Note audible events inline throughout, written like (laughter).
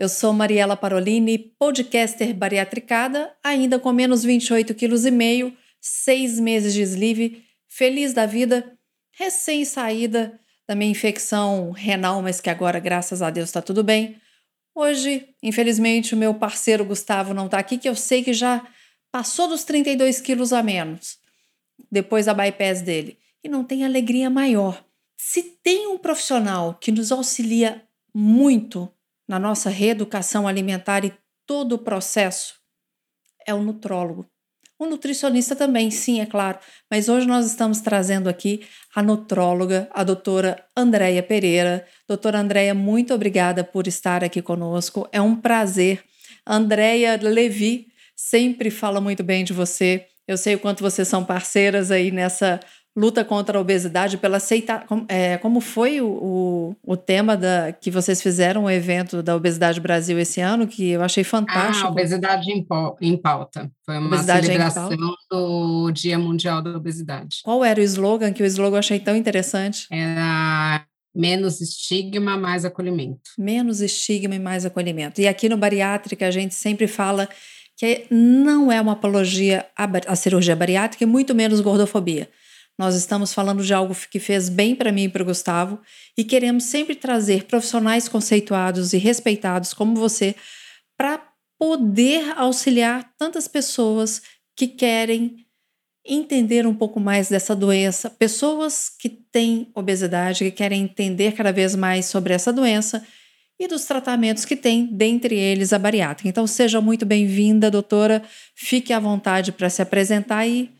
eu sou Mariela Parolini, podcaster bariatricada, ainda com menos 28,5 kg, seis meses de sleeve, feliz da vida, recém-saída da minha infecção renal, mas que agora, graças a Deus, está tudo bem. Hoje, infelizmente, o meu parceiro Gustavo não está aqui, que eu sei que já passou dos 32 quilos a menos, depois da bypass dele. E não tem alegria maior. Se tem um profissional que nos auxilia muito na nossa reeducação alimentar e todo o processo é o nutrólogo. O nutricionista também, sim, é claro, mas hoje nós estamos trazendo aqui a nutróloga, a doutora Andréia Pereira. Doutora Andréia, muito obrigada por estar aqui conosco, é um prazer. Andréia Levi sempre fala muito bem de você. Eu sei o quanto vocês são parceiras aí nessa luta contra a obesidade, pela aceitar. Como, é, como foi o, o, o, tema da, que vocês fizeram, o evento da Obesidade Brasil esse ano, que eu achei fantástico. Ah, Obesidade em, Pauta. Foi uma obesidade celebração do Dia Mundial da Obesidade. Qual era o slogan? Que o slogan eu achei tão interessante. Era menos estigma, mais acolhimento. Menos estigma e mais acolhimento. E aqui no Bariátrica a gente sempre fala que não é uma apologia à cirurgia bariátrica e muito menos gordofobia. Nós estamos falando de algo que fez bem para mim e para o Gustavo e queremos sempre trazer profissionais conceituados e respeitados como você para poder auxiliar tantas pessoas que querem entender um pouco mais dessa doença, pessoas que têm obesidade, que querem entender cada vez mais sobre essa doença e dos tratamentos que tem, dentre eles a bariátrica. Então, seja muito bem-vinda, doutora. Fique à vontade para se apresentar e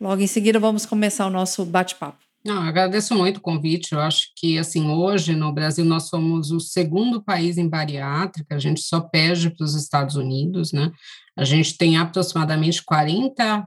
Logo em seguida, vamos começar o nosso bate-papo. Não, agradeço muito o convite. Eu acho que, assim, hoje no Brasil nós somos o segundo país em bariátrica, a gente só perde para os Estados Unidos, né? A gente tem aproximadamente 41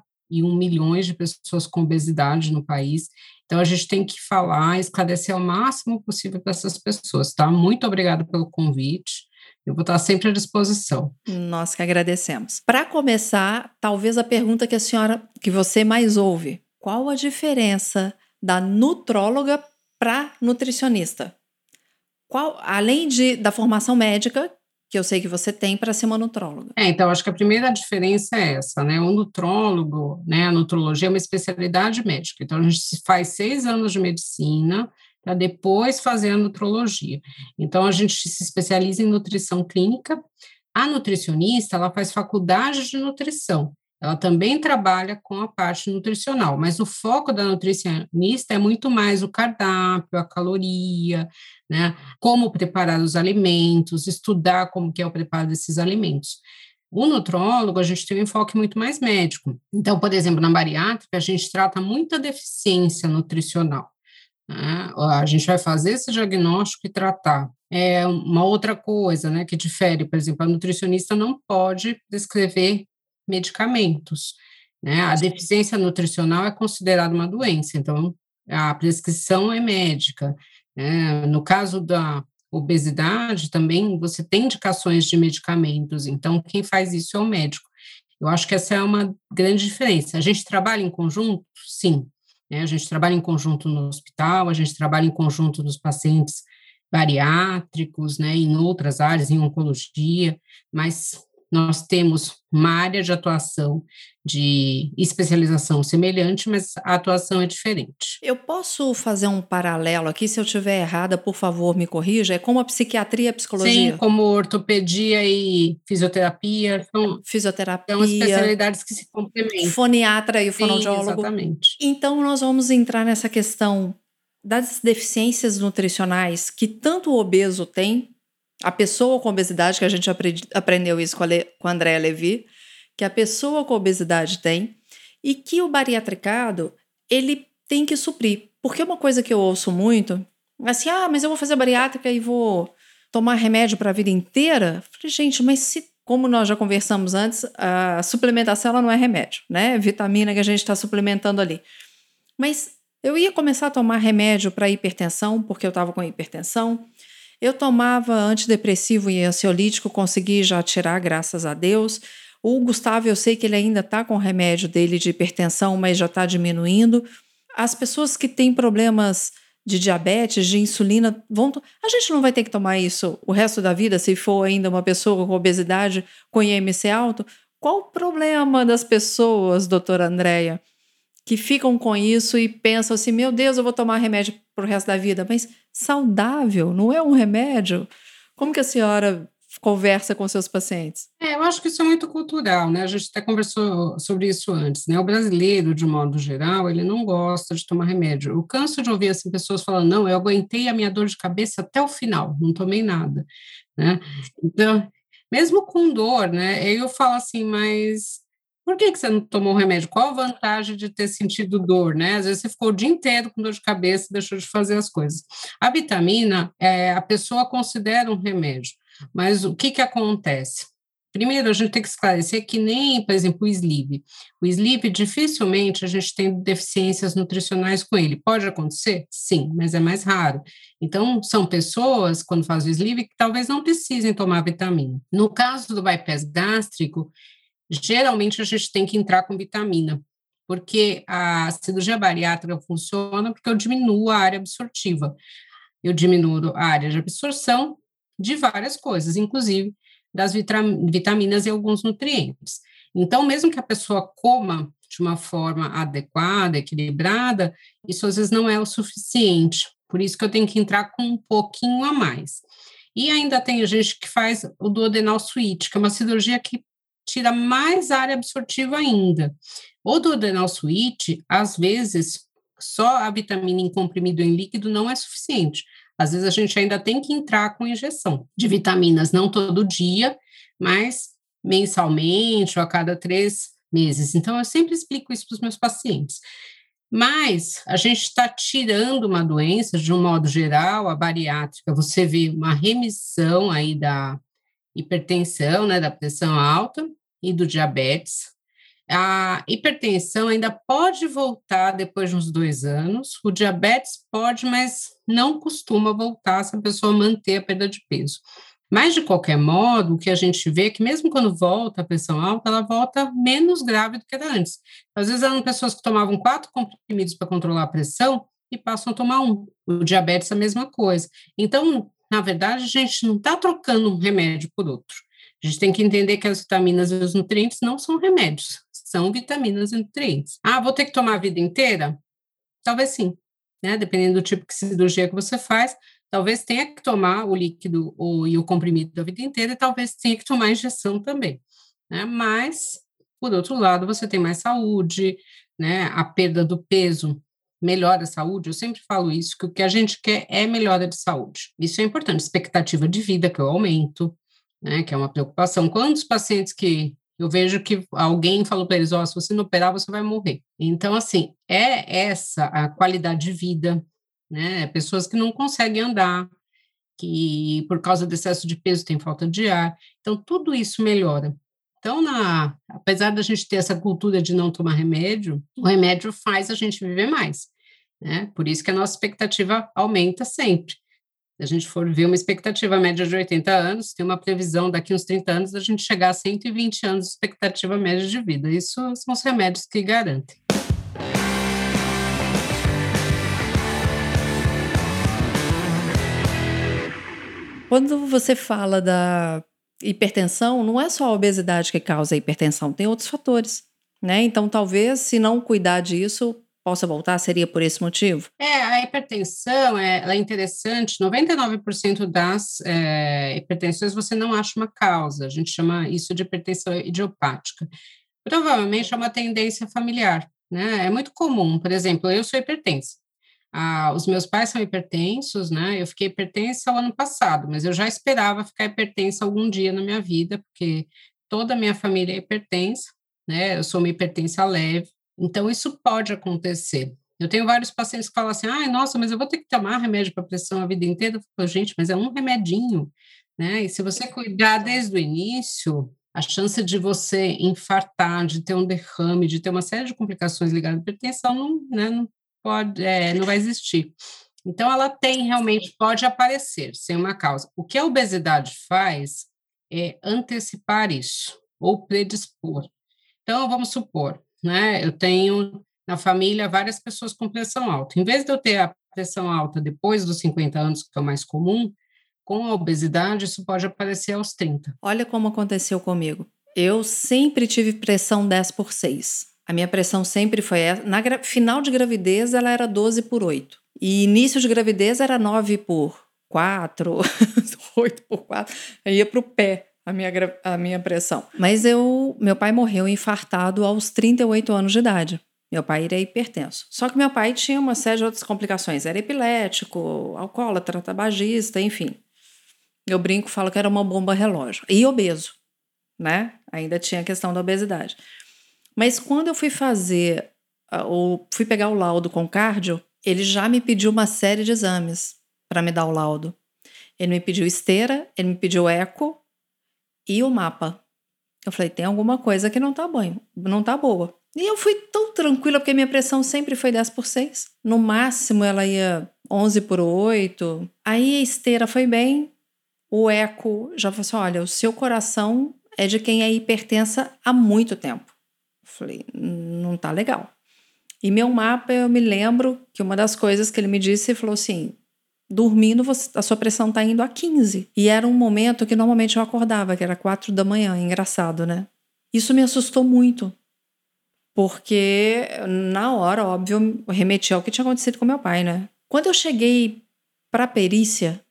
milhões de pessoas com obesidade no país. Então, a gente tem que falar, esclarecer o máximo possível para essas pessoas, tá? Muito obrigada pelo convite. Eu vou estar sempre à disposição. Nós que agradecemos. Para começar, talvez a pergunta que a senhora, que você mais ouve: qual a diferença da nutróloga para nutricionista? Qual, além de, da formação médica, que eu sei que você tem para ser uma nutróloga. É, então, acho que a primeira diferença é essa, né? O nutrólogo, né? A nutrologia é uma especialidade médica. Então, a gente faz seis anos de medicina, para depois fazer a nutrologia. Então, a gente se especializa em nutrição clínica. A nutricionista, ela faz faculdade de nutrição. Ela também trabalha com a parte nutricional, mas o foco da nutricionista é muito mais o cardápio, a caloria, né? Como preparar os alimentos, estudar como que é o preparo desses alimentos. O nutrólogo, a gente tem um enfoque muito mais médico. Então, por exemplo, na bariátrica, a gente trata muita deficiência nutricional. Né? A gente vai fazer esse diagnóstico e tratar. É uma outra coisa né, que difere, por exemplo, a nutricionista não pode prescrever medicamentos. Né? A deficiência nutricional é considerada uma doença, então a prescrição é médica. Né? No caso da obesidade, também você tem indicações de medicamentos, então quem faz isso é o médico. Eu acho que essa é uma grande diferença. A gente trabalha em conjunto? Sim, né? A gente trabalha em conjunto no hospital, a gente trabalha em conjunto nos pacientes bariátricos, né, em outras áreas, em oncologia, mas nós temos uma área de atuação de especialização semelhante, mas a atuação é diferente. Eu posso fazer um paralelo aqui, se eu estiver errada, por favor, me corrija, é como a psiquiatria e a psicologia? Sim, como ortopedia e fisioterapia, são, fisioterapia, são especialidades que se complementam. Foniatra e o fonoaudiólogo. Sim, exatamente. Então, nós vamos entrar nessa questão das deficiências nutricionais que tanto o obeso tem, a pessoa com obesidade, que a gente aprend, aprendeu isso com a, com a Andrea Levi, que a pessoa com obesidade tem, e que o bariatricado, ele tem que suprir. Porque uma coisa que eu ouço muito, assim, ah, mas eu vou fazer bariátrica e vou tomar remédio para a vida inteira. falei, gente, mas se como nós já conversamos antes, a suplementação ela não é remédio, né? É vitamina que a gente está suplementando ali. Mas eu ia começar a tomar remédio para hipertensão, porque eu estava com hipertensão. Eu tomava antidepressivo e ansiolítico, consegui já tirar, graças a Deus. O Gustavo, eu sei que ele ainda está com o remédio dele de hipertensão, mas já está diminuindo. As pessoas que têm problemas de diabetes, de insulina, vão. A gente não vai ter que tomar isso o resto da vida, se for ainda uma pessoa com obesidade, com IMC alto. Qual o problema das pessoas, doutora Andréia? que ficam com isso e pensam assim: meu Deus, eu vou tomar remédio para o resto da vida. Mas saudável, não é um remédio? Como que a senhora conversa com seus pacientes? É, eu acho que isso é muito cultural, né? A gente até conversou sobre isso antes, né? O brasileiro, de modo geral, ele não gosta de tomar remédio. Eu canso de ouvir assim, pessoas falando: não, eu aguentei a minha dor de cabeça até o final, não tomei nada, né? Então, mesmo com dor, né? Eu falo assim, mas por que, que você não tomou remédio? Qual a vantagem de ter sentido dor, né? Às vezes você ficou o dia inteiro com dor de cabeça e deixou de fazer as coisas. A vitamina, é, a pessoa considera um remédio, mas o que, que acontece? Primeiro, a gente tem que esclarecer que nem, por exemplo, o sleep. O sleep, dificilmente a gente tem deficiências nutricionais com ele. Pode acontecer? Sim, mas é mais raro. Então, são pessoas, quando fazem o sleep, que talvez não precisem tomar vitamina. No caso do bypass gástrico, geralmente a gente tem que entrar com vitamina, porque a cirurgia bariátrica funciona porque eu diminuo a área absortiva. Eu diminuo a área de absorção de várias coisas, inclusive das vitaminas e alguns nutrientes. Então, mesmo que a pessoa coma de uma forma adequada, equilibrada, isso às vezes não é o suficiente. Por isso que eu tenho que entrar com um pouquinho a mais. E ainda tem gente que faz o duodenal switch, que é uma cirurgia que tira mais área absortiva ainda. O do adenal switch, às vezes, só a vitamina em comprimido em líquido não é suficiente. Às vezes a gente ainda tem que entrar com injeção de vitaminas, não todo dia, mas mensalmente ou a cada três meses. Então, eu sempre explico isso para os meus pacientes. Mas a gente está tirando uma doença, de um modo geral, a bariátrica, você vê uma remissão aí da hipertensão, né, da pressão alta, e do diabetes. A hipertensão ainda pode voltar depois de uns dois anos, o diabetes pode, mas não costuma voltar se a pessoa manter a perda de peso. Mas, de qualquer modo, o que a gente vê é que, mesmo quando volta a pressão alta, ela volta menos grave do que era antes. Às vezes, eram pessoas que tomavam quatro comprimidos para controlar a pressão e passam a tomar um. O diabetes, a mesma coisa. Então, na verdade, a gente não está trocando um remédio por outro. A gente tem que entender que as vitaminas e os nutrientes não são remédios, são vitaminas e nutrientes. Ah, vou ter que tomar a vida inteira? Talvez sim, né? Dependendo do tipo de cirurgia que você faz, talvez tenha que tomar o líquido ou, e o comprimido da vida inteira, e talvez tenha que tomar injeção também, né? Mas, por outro lado, você tem mais saúde, né? A perda do peso melhora a saúde, eu sempre falo isso, que o que a gente quer é melhora de saúde. Isso é importante, expectativa de vida, que eu aumento, né, que é uma preocupação. Quantos pacientes que eu vejo que alguém falou para eles, ó, oh, se você não operar, você vai morrer. Então, assim, é essa a qualidade de vida, né? Pessoas que não conseguem andar, que por causa do excesso de peso tem falta de ar. Então, tudo isso melhora. Então, na, apesar da gente ter essa cultura de não tomar remédio, o remédio faz a gente viver mais, né? Por isso que a nossa expectativa aumenta sempre. A gente for ver uma expectativa média de 80 anos, tem uma previsão daqui uns 30 anos a gente chegar a 120 anos de expectativa média de vida. Isso são os remédios que garantem. Quando você fala da hipertensão, não é só a obesidade que causa a hipertensão, tem outros fatores, né? Então, talvez, se não cuidar disso, possa voltar? Seria por esse motivo? É, a hipertensão é, é interessante. 99% das é, hipertensões você não acha uma causa. A gente chama isso de hipertensão idiopática. Provavelmente é uma tendência familiar. Né? É muito comum, por exemplo, eu sou hipertensa. Ah, os meus pais são hipertensos, né? Eu fiquei hipertensa o ano passado, mas eu já esperava ficar hipertensa algum dia na minha vida, porque toda a minha família é hipertensa, né? Eu sou uma hipertensa leve, então, isso pode acontecer. Eu tenho vários pacientes que falam assim: ai, ah, nossa, mas eu vou ter que tomar remédio para pressão a vida inteira. Eu falo, gente, mas é um remedinho, né? E se você cuidar desde o início, a chance de você infartar, de ter um derrame, de ter uma série de complicações ligadas à hipertensão não, né, não pode, é, não vai existir. Então, ela tem realmente, pode aparecer sem uma causa. O que a obesidade faz é antecipar isso, ou predispor. Então, vamos supor, né, eu tenho na família várias pessoas com pressão alta. Em vez de eu ter a pressão alta depois dos 50 anos, que é o mais comum, com a obesidade, isso pode aparecer aos 30. Olha como aconteceu comigo. Eu sempre tive pressão 10 por 6. A minha pressão sempre foi essa. Na final de gravidez, ela era 12 por 8. E início de gravidez era 9 por 4, 8 (laughs) por 4. Aí ia para o pé a minha, a minha pressão. Mas eu, meu pai morreu infartado aos 38 anos de idade. Meu pai era hipertenso. Só que meu pai tinha uma série de outras complicações. Era epilético, alcoólatra, tabagista, enfim. Eu brinco, falo que era uma bomba relógio. E obeso, né? Ainda tinha a questão da obesidade. Mas quando eu fui fazer, ou fui pegar o laudo com cardio, ele já me pediu uma série de exames para me dar o laudo. Ele me pediu esteira, ele me pediu eco e o mapa. Eu falei, tem alguma coisa que não tá bom, não tá boa. E eu fui tão tranquila, porque minha pressão sempre foi 10 por 6. No máximo, ela ia 11 por 8. Aí a esteira foi bem. O eco já falou assim: olha, o seu coração é de quem é hipertensa há muito tempo. Eu falei, não tá legal. E meu mapa, eu me lembro que uma das coisas que ele me disse, ele falou assim: dormindo, você, a sua pressão tá indo a 15. E era um momento que normalmente eu acordava, que era 4 da manhã. Engraçado, né? Isso me assustou muito, porque na hora, óbvio, eu remeti ao que tinha acontecido com meu pai, né? Quando eu cheguei para a perícia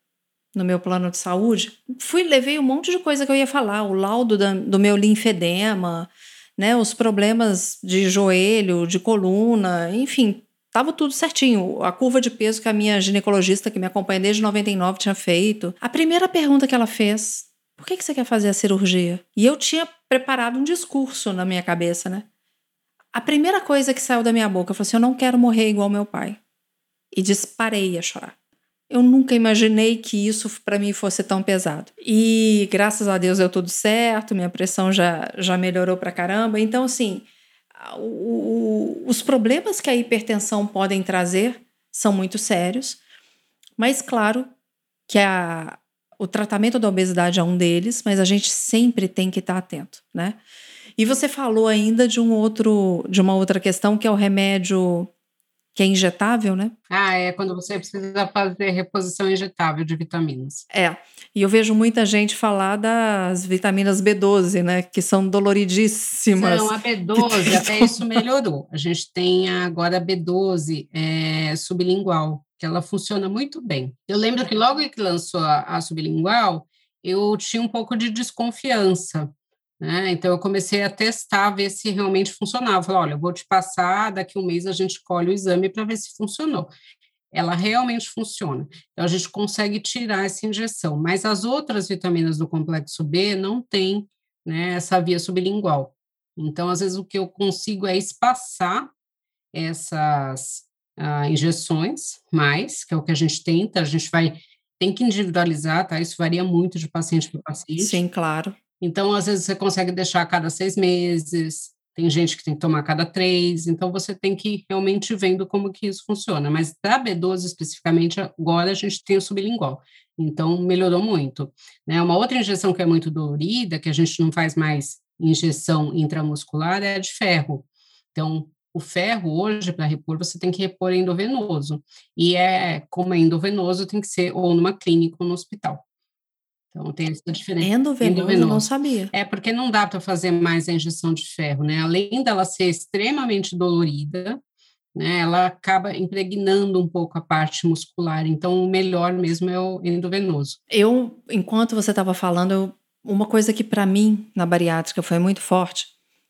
no meu plano de saúde, fui levei um monte de coisa que eu ia falar, o laudo da, do meu linfedema, né, os problemas de joelho, de coluna, enfim, tava tudo certinho. A curva de peso que a minha ginecologista que me acompanha desde 99 tinha feito. A primeira pergunta que ela fez, por que, que você quer fazer a cirurgia? E eu tinha preparado um discurso na minha cabeça, né? A primeira coisa que saiu da minha boca foi assim: eu não quero morrer igual meu pai. E disparei a chorar. Eu nunca imaginei que isso para mim fosse tão pesado. E graças a Deus deu tudo certo, minha pressão já, já melhorou pra caramba. Então, assim, o, os problemas que a hipertensão podem trazer são muito sérios, mas claro que a, o tratamento da obesidade é um deles, mas a gente sempre tem que estar atento, né? E você falou ainda de um outro, de uma outra questão que é o remédio que é injetável, né? Ah, é quando você precisa fazer reposição injetável de vitaminas. É. E eu vejo muita gente falar das vitaminas B12, né? Que são doloridíssimas. Não, a B12, (laughs) até isso melhorou. A gente tem agora a B12 é, sublingual, que ela funciona muito bem. Eu lembro que logo que lançou a, a sublingual, eu tinha um pouco de desconfiança, né? Então, eu comecei a testar, ver se realmente funcionava. Falei, olha, eu vou te passar, daqui um mês a gente colhe o exame para ver se funcionou. Ela realmente funciona. Então, a gente consegue tirar essa injeção. Mas as outras vitaminas do complexo B não têm né, essa via sublingual. Então, às vezes, o que eu consigo é espaçar essas uh, injeções, mais, que é o que a gente tenta, a gente vai, tem que individualizar, tá? Isso varia muito de paciente para paciente. Sim, claro. Então, às vezes, você consegue deixar a cada seis meses, tem gente que tem que tomar a cada três, então você tem que ir realmente vendo como que isso funciona. Mas da B12 especificamente, agora a gente tem o sublingual, então melhorou muito. Né? Uma outra injeção que é muito dolorida, que a gente não faz mais injeção intramuscular, é a de ferro. Então, o ferro hoje, para repor, você tem que repor endovenoso. E é como é endovenoso, tem que ser ou numa clínica ou no hospital. Então tem essa diferença. Endovenoso, Endovenoso. não sabia. É porque não dá para fazer mais a injeção de ferro, né? Além dela ser extremamente dolorida, né? Ela acaba impregnando um pouco a parte muscular. Então o melhor mesmo é o endovenoso. Eu, enquanto você estava falando, eu, uma coisa que para mim na bariátrica foi muito forte.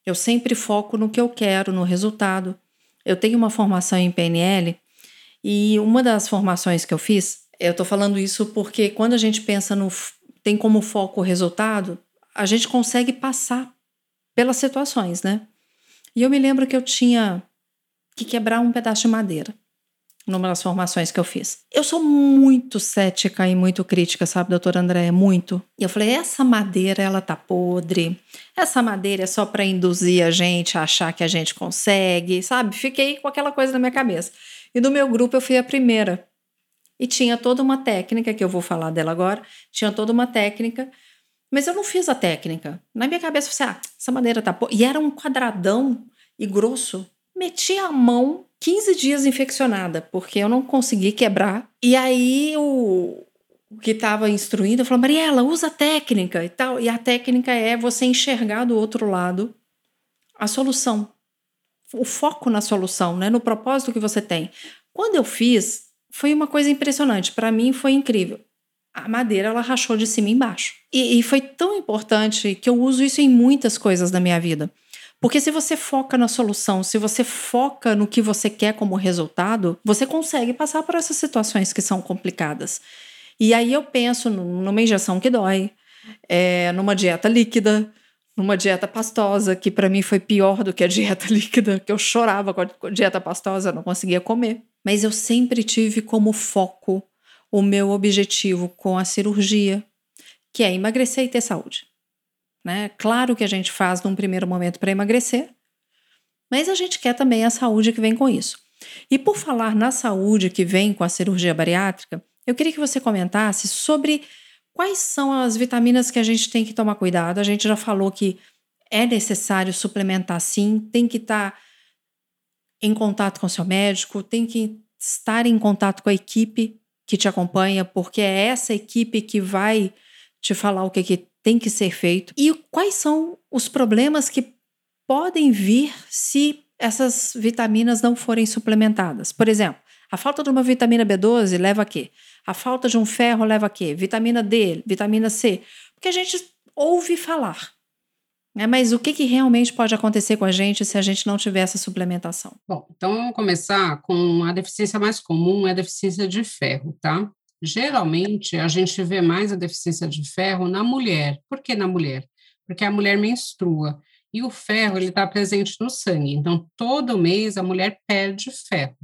Eu sempre foco no que eu quero, no resultado. Eu tenho uma formação em PNL e uma das formações que eu fiz, eu estou falando isso porque quando a gente pensa no tem como foco o resultado, a gente consegue passar pelas situações, né? E eu me lembro que eu tinha que quebrar um pedaço de madeira. numa das formações que eu fiz. Eu sou muito cética e muito crítica, sabe, doutora André? Muito. E eu falei: essa madeira, ela tá podre. Essa madeira é só para induzir a gente a achar que a gente consegue, sabe? Fiquei com aquela coisa na minha cabeça. E do meu grupo eu fui a primeira. E tinha toda uma técnica, que eu vou falar dela agora, tinha toda uma técnica, mas eu não fiz a técnica. Na minha cabeça, eu falei, ah, essa madeira tá. E era um quadradão e grosso. Meti a mão 15 dias infeccionada, porque eu não consegui quebrar. E aí o, o que estava instruindo falou: Mariela, usa a técnica e tal. E a técnica é você enxergar do outro lado a solução. O foco na solução, né? no propósito que você tem. Quando eu fiz, foi uma coisa impressionante. Para mim, foi incrível. A madeira ela rachou de cima embaixo. E, e foi tão importante que eu uso isso em muitas coisas da minha vida. Porque se você foca na solução, se você foca no que você quer como resultado, você consegue passar por essas situações que são complicadas. E aí eu penso numa injeção que dói, é, numa dieta líquida, numa dieta pastosa, que para mim foi pior do que a dieta (laughs) líquida, que eu chorava com a dieta pastosa, não conseguia comer. Mas eu sempre tive como foco o meu objetivo com a cirurgia, que é emagrecer e ter saúde. Né? Claro que a gente faz num primeiro momento para emagrecer, mas a gente quer também a saúde que vem com isso. E por falar na saúde que vem com a cirurgia bariátrica, eu queria que você comentasse sobre quais são as vitaminas que a gente tem que tomar cuidado. A gente já falou que é necessário suplementar sim, tem que estar tá em contato com seu médico, tem que estar em contato com a equipe que te acompanha, porque é essa equipe que vai te falar o que, que tem que ser feito e quais são os problemas que podem vir se essas vitaminas não forem suplementadas. Por exemplo, a falta de uma vitamina B12 leva a quê? A falta de um ferro leva a quê? Vitamina D, vitamina C. Porque a gente ouve falar. Né? Mas o que, que realmente pode acontecer com a gente se a gente não tiver essa suplementação? Bom, então vamos começar com a deficiência mais comum, é a deficiência de ferro, tá? Geralmente, a gente vê mais a deficiência de ferro na mulher. Por que na mulher? Porque a mulher menstrua e o ferro ele está presente no sangue. Então, todo mês a mulher perde ferro.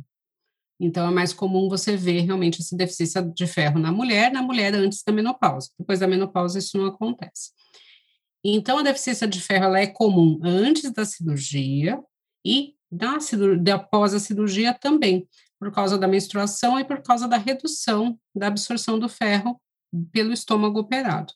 Então, é mais comum você ver realmente essa deficiência de ferro na mulher, na mulher antes da menopausa. Depois da menopausa, isso não acontece. Então, a deficiência de ferro ela é comum antes da cirurgia e da cirurgia, após a cirurgia também por causa da menstruação e por causa da redução da absorção do ferro pelo estômago operado.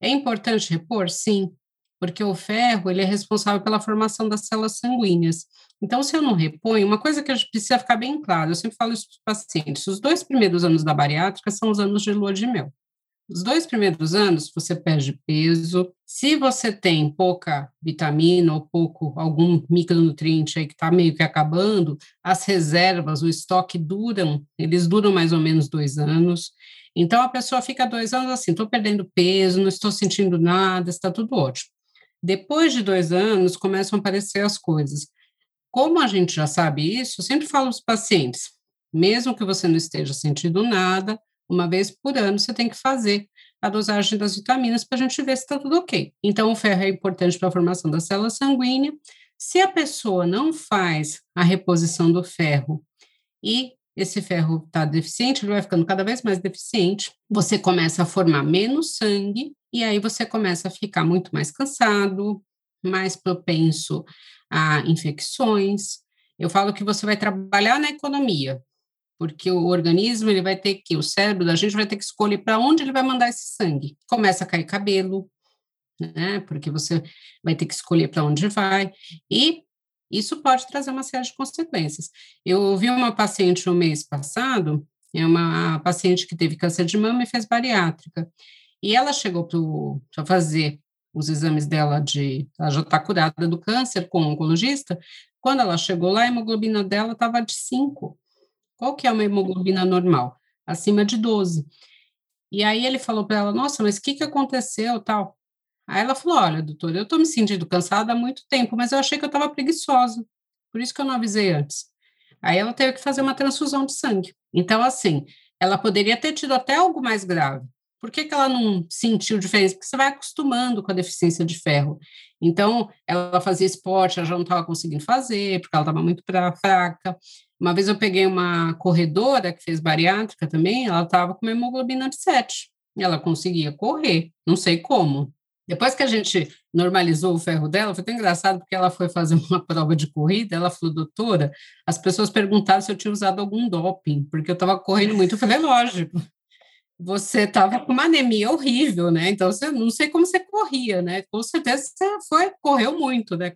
É importante repor? Sim, porque o ferro ele é responsável pela formação das células sanguíneas. Então, se eu não reponho, uma coisa que a gente precisa ficar bem claro, eu sempre falo isso para os pacientes, os dois primeiros anos da bariátrica são os anos de lua de mel. Os dois primeiros anos você perde peso. Se você tem pouca vitamina ou pouco algum micronutriente aí que está meio que acabando, as reservas, o estoque duram, eles duram mais ou menos dois anos. Então a pessoa fica dois anos assim, estou perdendo peso, não estou sentindo nada, está tudo ótimo. Depois de dois anos começam a aparecer as coisas. Como a gente já sabe isso, eu sempre falo para os pacientes, mesmo que você não esteja sentindo nada, uma vez por ano você tem que fazer a dosagem das vitaminas para a gente ver se está tudo ok. Então, o ferro é importante para a formação da célula sanguínea. Se a pessoa não faz a reposição do ferro e esse ferro está deficiente, ele vai ficando cada vez mais deficiente, você começa a formar menos sangue e aí você começa a ficar muito mais cansado, mais propenso a infecções. Eu falo que você vai trabalhar na economia, porque o organismo ele vai ter que, o cérebro da gente vai ter que escolher para onde ele vai mandar esse sangue. Começa a cair cabelo, né? Porque você vai ter que escolher para onde vai e isso pode trazer uma série de consequências. Eu vi uma paciente no mês passado, é uma paciente que teve câncer de mama e fez bariátrica. E ela chegou para fazer os exames dela de. Ela já está curada do câncer com o oncologista. Quando ela chegou lá, a hemoglobina dela estava de 5. Qual que é uma hemoglobina normal? Acima de 12. E aí ele falou para ela, nossa, mas o que, que aconteceu, tal? Aí ela falou, olha, doutor, eu estou me sentindo cansada há muito tempo, mas eu achei que eu estava preguiçosa, por isso que eu não avisei antes. Aí ela teve que fazer uma transfusão de sangue. Então, assim, ela poderia ter tido até algo mais grave, Por que, que ela não sentiu diferença? Porque você vai acostumando com a deficiência de ferro. Então, ela fazia esporte, ela já não estava conseguindo fazer, porque ela estava muito fraca. Uma vez eu peguei uma corredora que fez bariátrica também, ela estava com uma hemoglobina de 7. Ela conseguia correr, não sei como. Depois que a gente normalizou o ferro dela, foi tão engraçado porque ela foi fazer (laughs) uma prova de corrida, ela falou, doutora, as pessoas perguntaram se eu tinha usado algum doping, porque eu estava correndo muito. Eu falei, é lógico, você estava com uma anemia horrível, né? Então, você não sei como você corria, né? Com certeza você foi, correu muito, né?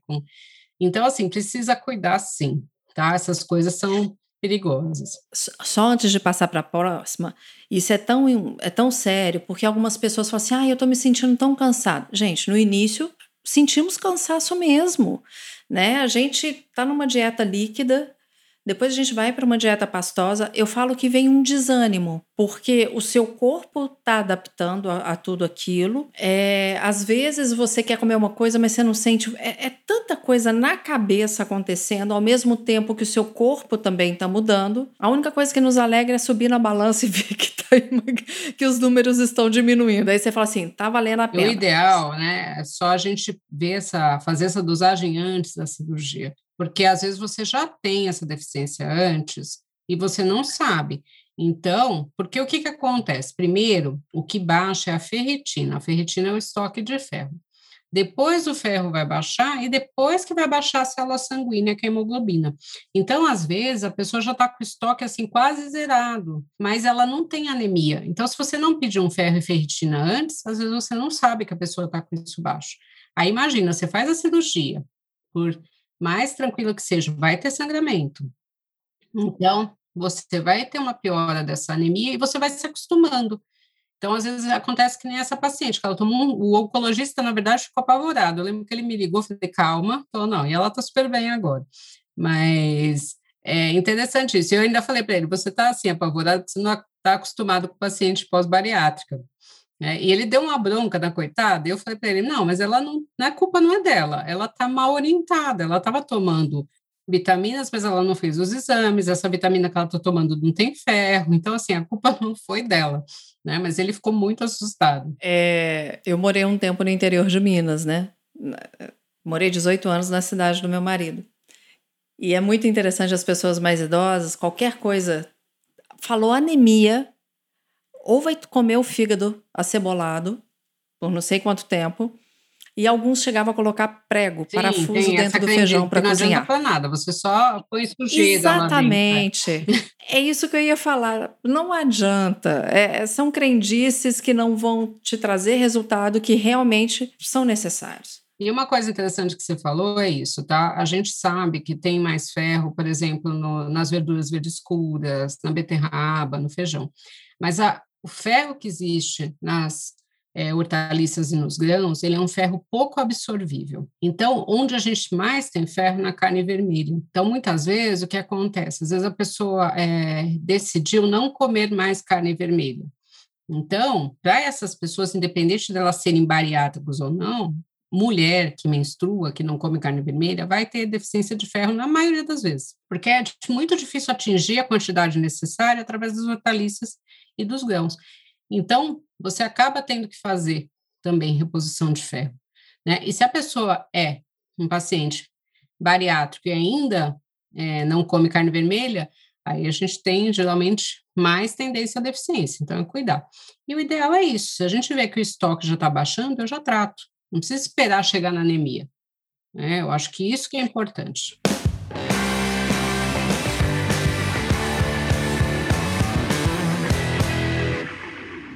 Então, assim, precisa cuidar sim, tá? Essas coisas são perigosas. Só antes de passar para a próxima, isso é tão, é tão sério, porque algumas pessoas falam assim: ah, eu estou me sentindo tão cansado. Gente, no início sentimos cansaço mesmo, né? A gente está numa dieta líquida, depois a gente vai para uma dieta pastosa, eu falo que vem um desânimo, porque o seu corpo está adaptando a, a, tudo aquilo. É, às vezes você quer comer uma coisa, mas você não sente. É, é, tanta coisa na cabeça acontecendo, ao mesmo tempo que o seu corpo também está mudando. A única coisa que nos alegra é subir na balança (laughs) e ver que, tá, que os números estão diminuindo. Aí você fala assim, tá valendo a pena. O ideal, né? É só a gente ver essa, fazer essa dosagem antes da cirurgia porque às vezes você já tem essa deficiência antes e você não sabe. Então, porque o que, que acontece? Primeiro, o que baixa é a ferritina. A ferritina é o estoque de ferro. Depois o ferro vai baixar e depois que vai baixar a célula sanguínea, que é a hemoglobina. Então, às vezes, a pessoa já está com o estoque assim quase zerado, mas ela não tem anemia. Então, se você não pedir um ferro e ferritina antes, às vezes você não sabe que a pessoa está com isso baixo. Aí imagina, você faz a cirurgia por mais tranquilo que seja, vai ter sangramento. Então, você vai ter uma piora dessa anemia e você vai se acostumando. Então, às vezes, acontece que nem essa paciente, que ela tomou um, o oncologista, na verdade, ficou apavorado. Eu lembro que ele me ligou, falei, calma, falou, não, e ela está super bem agora. Mas é interessante isso. Eu ainda falei para ele, você está assim, apavorado, você não está acostumado com paciente pós-bariátrica. É, e ele deu uma bronca da coitada, e eu falei para ele: não, mas ela não, a culpa não é dela, ela está mal orientada, ela estava tomando vitaminas, mas ela não fez os exames, essa vitamina que ela está tomando não tem ferro, então, assim, a culpa (laughs) não foi dela, né? Mas ele ficou muito assustado. É, eu morei um tempo no interior de Minas, né? Morei 18 anos na cidade do meu marido. E é muito interessante as pessoas mais idosas, qualquer coisa, falou anemia, ou vai comer o fígado acebolado por não sei quanto tempo, e alguns chegavam a colocar prego, Sim, parafuso dentro do feijão para cozinhar. Não adianta nada, você só põe sujeira Exatamente. (laughs) é isso que eu ia falar. Não adianta. É, são crendices que não vão te trazer resultado que realmente são necessários. E uma coisa interessante que você falou é isso, tá? A gente sabe que tem mais ferro, por exemplo, no, nas verduras verdes escuras, na beterraba, no feijão. Mas a, o ferro que existe nas é, hortaliças e nos grãos, ele é um ferro pouco absorvível. Então, onde a gente mais tem ferro na carne vermelha. Então, muitas vezes, o que acontece? Às vezes a pessoa é, decidiu não comer mais carne vermelha. Então, para essas pessoas, independente delas serem bariátricos ou não, mulher que menstrua, que não come carne vermelha, vai ter deficiência de ferro na maioria das vezes, porque é muito difícil atingir a quantidade necessária através das hortaliças e dos grãos. Então, você acaba tendo que fazer também reposição de ferro. Né? E se a pessoa é um paciente bariátrico e ainda é, não come carne vermelha, aí a gente tem geralmente mais tendência à deficiência, então é cuidar. E o ideal é isso: se a gente vê que o estoque já está baixando, eu já trato. Não precisa esperar chegar na anemia. Né? Eu acho que isso que é importante.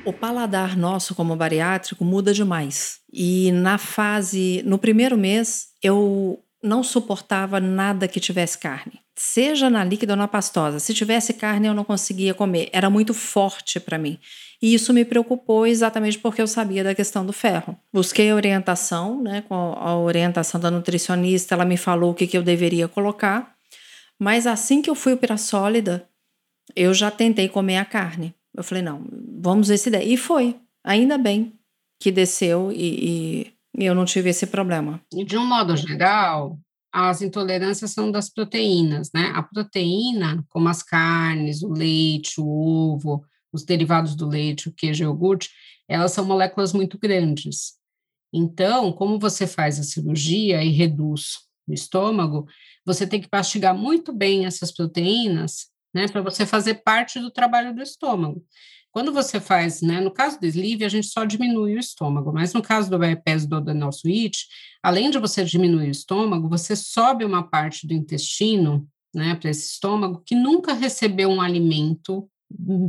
O paladar nosso como bariátrico muda demais. E na fase, no primeiro mês, eu não suportava nada que tivesse carne. Seja na líquida ou na pastosa. Se tivesse carne, eu não conseguia comer. Era muito forte para mim. E isso me preocupou exatamente porque eu sabia da questão do ferro. Busquei orientação, né, com a orientação da nutricionista, ela me falou o que, que eu deveria colocar. Mas assim que eu fui para a sólida, eu já tentei comer a carne. Eu falei, não, vamos ver se der. E foi. Ainda bem que desceu e, e eu não tive esse problema. De um modo geral, as intolerâncias são das proteínas, né? A proteína, como as carnes, o leite, o ovo, os derivados do leite, o queijo e o iogurte, elas são moléculas muito grandes. Então, como você faz a cirurgia e reduz o estômago, você tem que mastigar muito bem essas proteínas, né, para você fazer parte do trabalho do estômago. Quando você faz, né, no caso do sleeve, a gente só diminui o estômago, mas no caso do bypass do adenal switch, além de você diminuir o estômago, você sobe uma parte do intestino, né, para esse estômago que nunca recebeu um alimento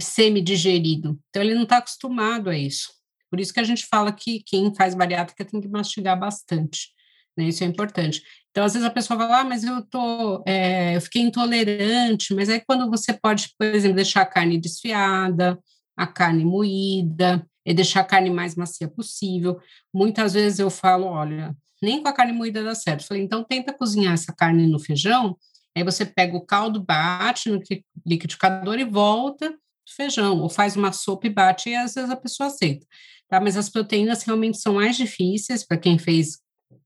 semi-digerido. Então, ele não está acostumado a isso. Por isso que a gente fala que quem faz bariátrica tem que mastigar bastante. Né? Isso é importante. Então, às vezes a pessoa fala, ah, mas eu tô, é, eu fiquei intolerante, mas aí quando você pode, por exemplo, deixar a carne desfiada, a carne moída, e deixar a carne mais macia possível. Muitas vezes eu falo, olha, nem com a carne moída dá certo. Eu falei, então tenta cozinhar essa carne no feijão, aí você pega o caldo, bate no liquidificador e volta feijão, ou faz uma sopa e bate, e às vezes a pessoa aceita. Tá? Mas as proteínas realmente são mais difíceis para quem fez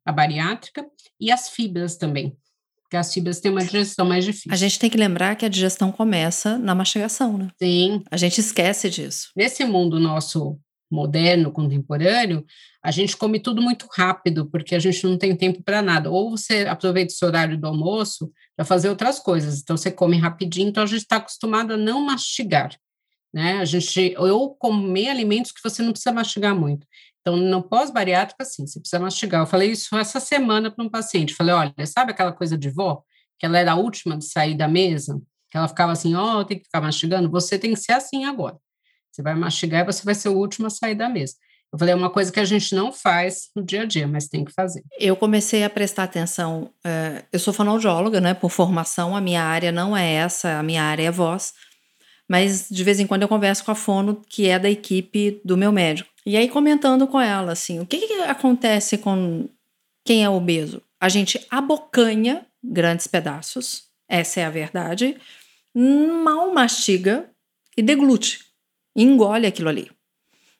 a bariátrica, e as fibras também, porque as fibras têm uma digestão mais difícil. A gente tem que lembrar que a digestão começa na mastigação, né? Sim. A gente esquece disso. Nesse mundo nosso moderno, contemporâneo, a gente come tudo muito rápido, porque a gente não tem tempo para nada. Ou você aproveita esse horário do almoço para fazer outras coisas. Então, você come rapidinho, então a gente está acostumado a não mastigar. Né? A gente, ou comer alimentos que você não precisa mastigar muito. Então, no pós-bariátrica, sim, você precisa mastigar. Eu falei isso essa semana para um paciente. Falei, olha, sabe aquela coisa de vó? Que ela era a última de sair da mesa? Que ela ficava assim, ó, oh, tem que ficar mastigando? Você tem que ser assim agora. Você vai mastigar e você vai ser o último a sair da mesa. Eu falei, é uma coisa que a gente não faz no dia a dia, mas tem que fazer. Eu comecei a prestar atenção. É, eu sou fonoaudióloga, né? Por formação, a minha área não é essa, a minha área é voz. Mas de vez em quando eu converso com a fono, que é da equipe do meu médico. E aí, comentando com ela, assim, o que, que acontece com quem é obeso? A gente abocanha grandes pedaços, essa é a verdade, mal mastiga e deglute, engole aquilo ali.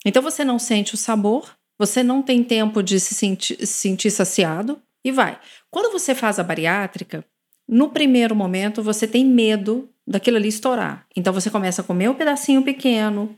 Então você não sente o sabor, você não tem tempo de se se sentir saciado e vai. Quando você faz a bariátrica, no primeiro momento você tem medo daquilo ali estourar. Então você começa a comer um pedacinho pequeno,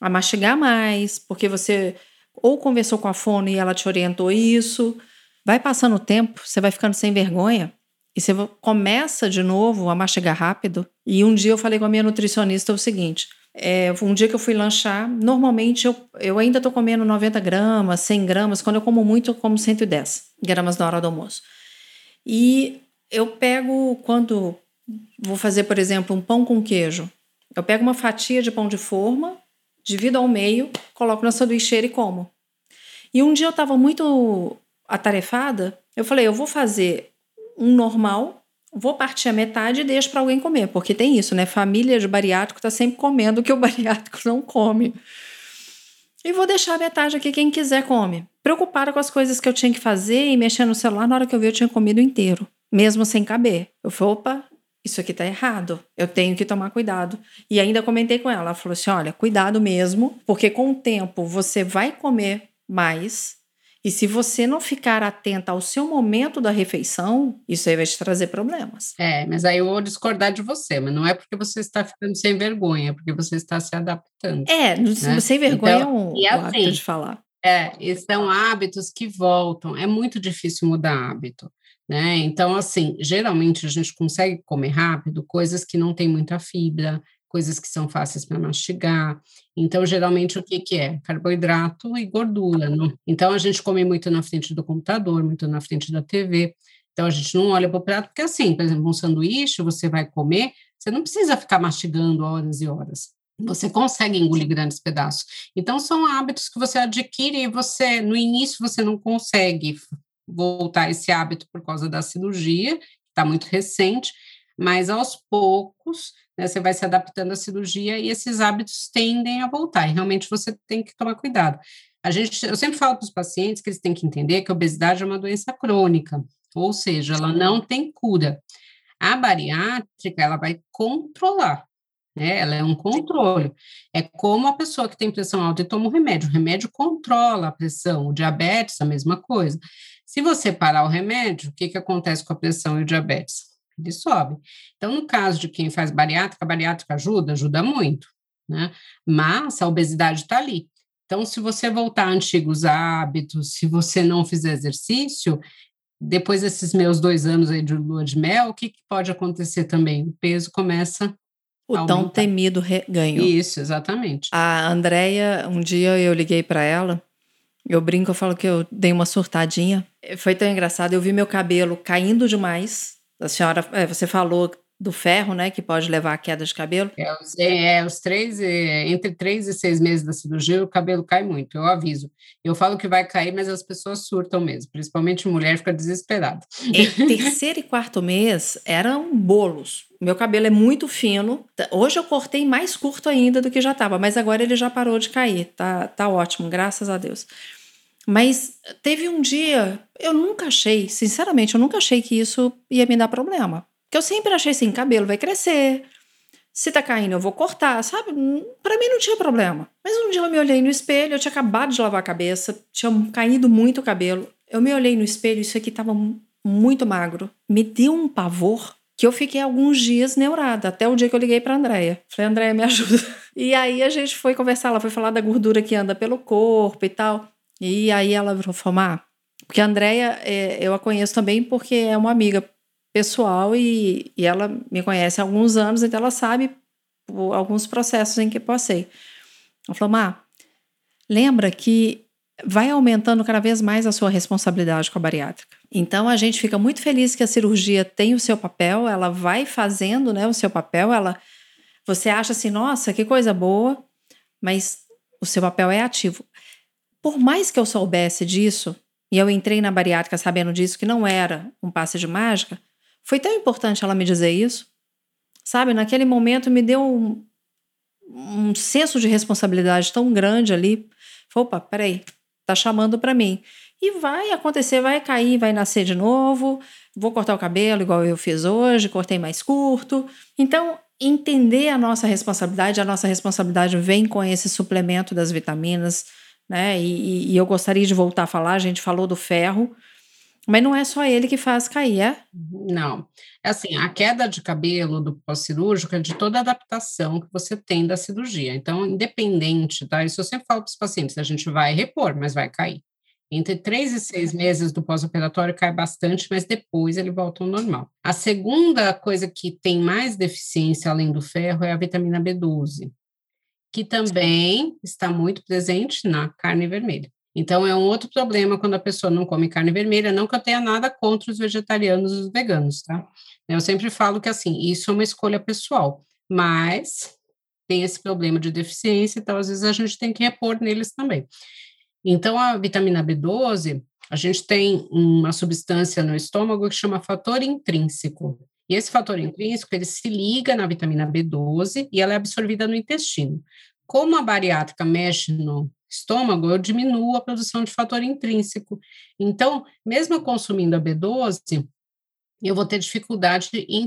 a mastigar mais, porque você ou conversou com a fono e ela te orientou isso. Vai passando o tempo, você vai ficando sem vergonha e você começa de novo a mastigar rápido. E um dia eu falei com a minha nutricionista o seguinte: é, um dia que eu fui lanchar, normalmente eu, eu ainda tô comendo 90 gramas, 100 gramas. Quando eu como muito, eu como 110 gramas na hora do almoço. E eu pego, quando vou fazer, por exemplo, um pão com queijo, eu pego uma fatia de pão de forma, divido ao meio, coloco na sanduicheira e como. E um dia eu estava muito atarefada, eu falei, eu vou fazer um normal, vou partir a metade e deixo para alguém comer, porque tem isso, né? Família de bariátrico está sempre comendo o que o (laughs) bariátrico não come. E vou deixar a metade aqui, quem quiser come. Preocupada com as coisas que eu tinha que fazer e mexendo no celular, na hora que eu vi, eu tinha comido inteiro, mesmo sem caber. Eu falei, opa, isso aqui tá errado, eu tenho que tomar cuidado. E ainda comentei com ela, ela falou assim: olha, cuidado mesmo, porque com o tempo você vai comer mais. E se você não ficar atenta ao seu momento da refeição, isso aí vai te trazer problemas. É, mas aí eu vou discordar de você, mas não é porque você está ficando sem vergonha, é porque você está se adaptando. É, né? sem vergonha então, é um, e assim, hábito de falar. É, são hábitos que voltam. É muito difícil mudar hábito. Né? Então, assim, geralmente a gente consegue comer rápido coisas que não têm muita fibra, coisas que são fáceis para mastigar. Então, geralmente, o que, que é? Carboidrato e gordura. Não? Então, a gente come muito na frente do computador, muito na frente da TV. Então, a gente não olha para o prato, porque, assim, por exemplo, um sanduíche, você vai comer, você não precisa ficar mastigando horas e horas. Você consegue engolir grandes pedaços. Então, são hábitos que você adquire e você, no início, você não consegue voltar esse hábito por causa da cirurgia, está muito recente, mas aos poucos né, você vai se adaptando à cirurgia e esses hábitos tendem a voltar. E realmente você tem que tomar cuidado. A gente, eu sempre falo para os pacientes que eles têm que entender que a obesidade é uma doença crônica, ou seja, ela não tem cura. A bariátrica ela vai controlar, né? Ela é um controle. É como a pessoa que tem pressão alta e toma um remédio. O remédio controla a pressão. O diabetes, a mesma coisa. Se você parar o remédio, o que, que acontece com a pressão e o diabetes? Ele sobe. Então, no caso de quem faz bariátrica, a bariátrica ajuda? Ajuda muito. né? Mas a obesidade está ali. Então, se você voltar a antigos hábitos, se você não fizer exercício, depois desses meus dois anos aí de lua de mel, o que, que pode acontecer também? O peso começa o tão temido ganho. Isso, exatamente. A Andrea, um dia eu liguei para ela, eu brinco, eu falo que eu dei uma surtadinha. Foi tão engraçado, eu vi meu cabelo caindo demais. A senhora, é, você falou do ferro, né, que pode levar a queda de cabelo. É, os, é, os três, é, entre três e seis meses da cirurgia, o cabelo cai muito, eu aviso. Eu falo que vai cair, mas as pessoas surtam mesmo, principalmente mulher fica desesperada. É, (laughs) terceiro e quarto mês eram bolos. Meu cabelo é muito fino. Hoje eu cortei mais curto ainda do que já estava, mas agora ele já parou de cair. Tá, tá ótimo, graças a Deus. Mas teve um dia, eu nunca achei, sinceramente, eu nunca achei que isso ia me dar problema. Que eu sempre achei assim, cabelo vai crescer, se tá caindo eu vou cortar, sabe? Para mim não tinha problema. Mas um dia eu me olhei no espelho, eu tinha acabado de lavar a cabeça, tinha caído muito o cabelo. Eu me olhei no espelho, isso aqui tava muito magro. Me deu um pavor que eu fiquei alguns dias neurada, até o dia que eu liguei para Andréia. Falei, Andréia, me (laughs) ajuda. E aí a gente foi conversar, ela foi falar da gordura que anda pelo corpo e tal. E aí ela falou, Má, porque a Andréia, é, eu a conheço também porque é uma amiga pessoal e, e ela me conhece há alguns anos, então ela sabe alguns processos em que passei. Ela falou, Má, lembra que vai aumentando cada vez mais a sua responsabilidade com a bariátrica. Então a gente fica muito feliz que a cirurgia tem o seu papel, ela vai fazendo, né, o seu papel, ela você acha assim, nossa, que coisa boa, mas o seu papel é ativo. Por mais que eu soubesse disso, e eu entrei na bariátrica sabendo disso que não era um passe de mágica, foi tão importante ela me dizer isso, sabe? Naquele momento me deu um, um senso de responsabilidade tão grande ali. Falei, opa, peraí, tá chamando para mim. E vai acontecer, vai cair, vai nascer de novo. Vou cortar o cabelo igual eu fiz hoje, cortei mais curto. Então, entender a nossa responsabilidade, a nossa responsabilidade vem com esse suplemento das vitaminas, né? E, e eu gostaria de voltar a falar, a gente falou do ferro, mas não é só ele que faz cair, é? Não. É assim, a queda de cabelo do pós-cirúrgico é de toda a adaptação que você tem da cirurgia. Então, independente, tá? Isso eu sempre falo para os pacientes, a gente vai repor, mas vai cair. Entre três e seis meses do pós-operatório cai bastante, mas depois ele volta ao normal. A segunda coisa que tem mais deficiência além do ferro é a vitamina B12, que também está muito presente na carne vermelha. Então, é um outro problema quando a pessoa não come carne vermelha, não que eu tenha nada contra os vegetarianos e os veganos, tá? Eu sempre falo que, assim, isso é uma escolha pessoal, mas tem esse problema de deficiência, então, às vezes, a gente tem que repor neles também. Então, a vitamina B12, a gente tem uma substância no estômago que chama fator intrínseco. E esse fator intrínseco, ele se liga na vitamina B12 e ela é absorvida no intestino. Como a bariátrica mexe no estômago, eu diminuo a produção de fator intrínseco. Então, mesmo consumindo a B12, eu vou ter dificuldade em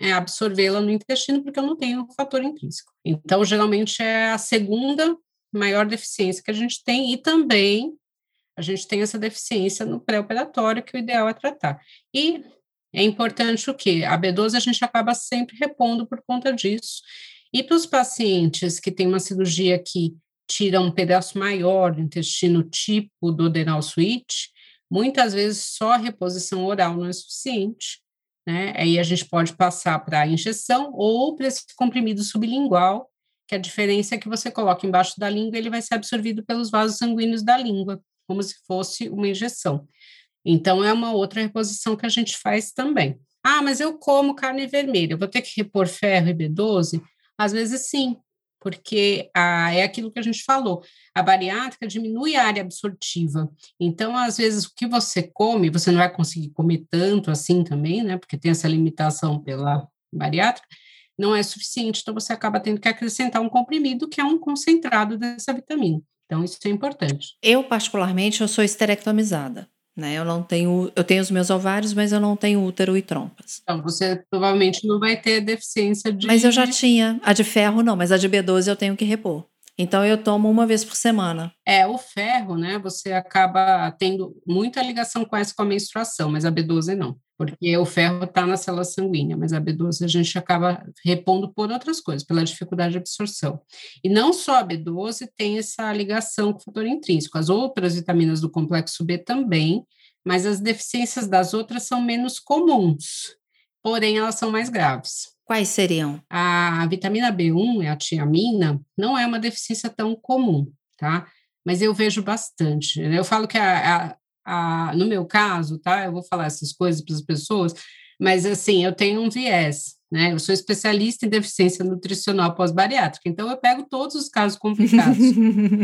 é, absorvê-la no intestino, porque eu não tenho fator intrínseco. Então, geralmente, é a segunda maior deficiência que a gente tem, e também a gente tem essa deficiência no pré-operatório, que o ideal é tratar. E é importante o quê? A B12 a gente acaba sempre repondo por conta disso. E para os pacientes que têm uma cirurgia que tira um pedaço maior do intestino tipo do adenal switch, muitas vezes só a reposição oral não é suficiente, né? Aí a gente pode passar para a injeção ou para esse comprimido sublingual, que a diferença é que você coloca embaixo da língua, ele vai ser absorvido pelos vasos sanguíneos da língua, como se fosse uma injeção. Então, é uma outra reposição que a gente faz também. Ah, mas eu como carne vermelha, vou ter que repor ferro e B12? Às vezes sim, porque a, é aquilo que a gente falou, a bariátrica diminui a área absortiva. Então, às vezes, o que você come, você não vai conseguir comer tanto assim também, né? Porque tem essa limitação pela bariátrica, não é suficiente, então você acaba tendo que acrescentar um comprimido que é um concentrado dessa vitamina. Então, isso é importante. Eu, particularmente, eu sou esterectomizada. Né? Eu não tenho, eu tenho os meus ovários, mas eu não tenho útero e trompas. Então, você provavelmente não vai ter deficiência de. Mas eu já tinha. A de ferro não, mas a de B12 eu tenho que repor. Então eu tomo uma vez por semana. É, o ferro, né? Você acaba tendo muita ligação com essa com a menstruação, mas a B12 não. Porque o ferro está na célula sanguínea, mas a B12 a gente acaba repondo por outras coisas, pela dificuldade de absorção. E não só a B12 tem essa ligação com o fator intrínseco, as outras vitaminas do complexo B também, mas as deficiências das outras são menos comuns, porém elas são mais graves. Quais seriam? A vitamina B1, a tiamina, não é uma deficiência tão comum, tá? Mas eu vejo bastante. Eu falo que a, a, a, no meu caso, tá? Eu vou falar essas coisas para as pessoas, mas assim, eu tenho um viés, né? Eu sou especialista em deficiência nutricional pós-bariátrica, então eu pego todos os casos complicados.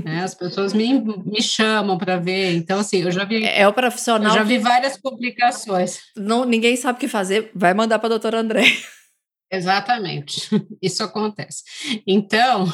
né? As pessoas me, me chamam para ver, então assim, eu já vi. É o profissional. Eu já vi várias complicações. Não, ninguém sabe o que fazer, vai mandar para a doutora André. Exatamente, (laughs) isso acontece. Então,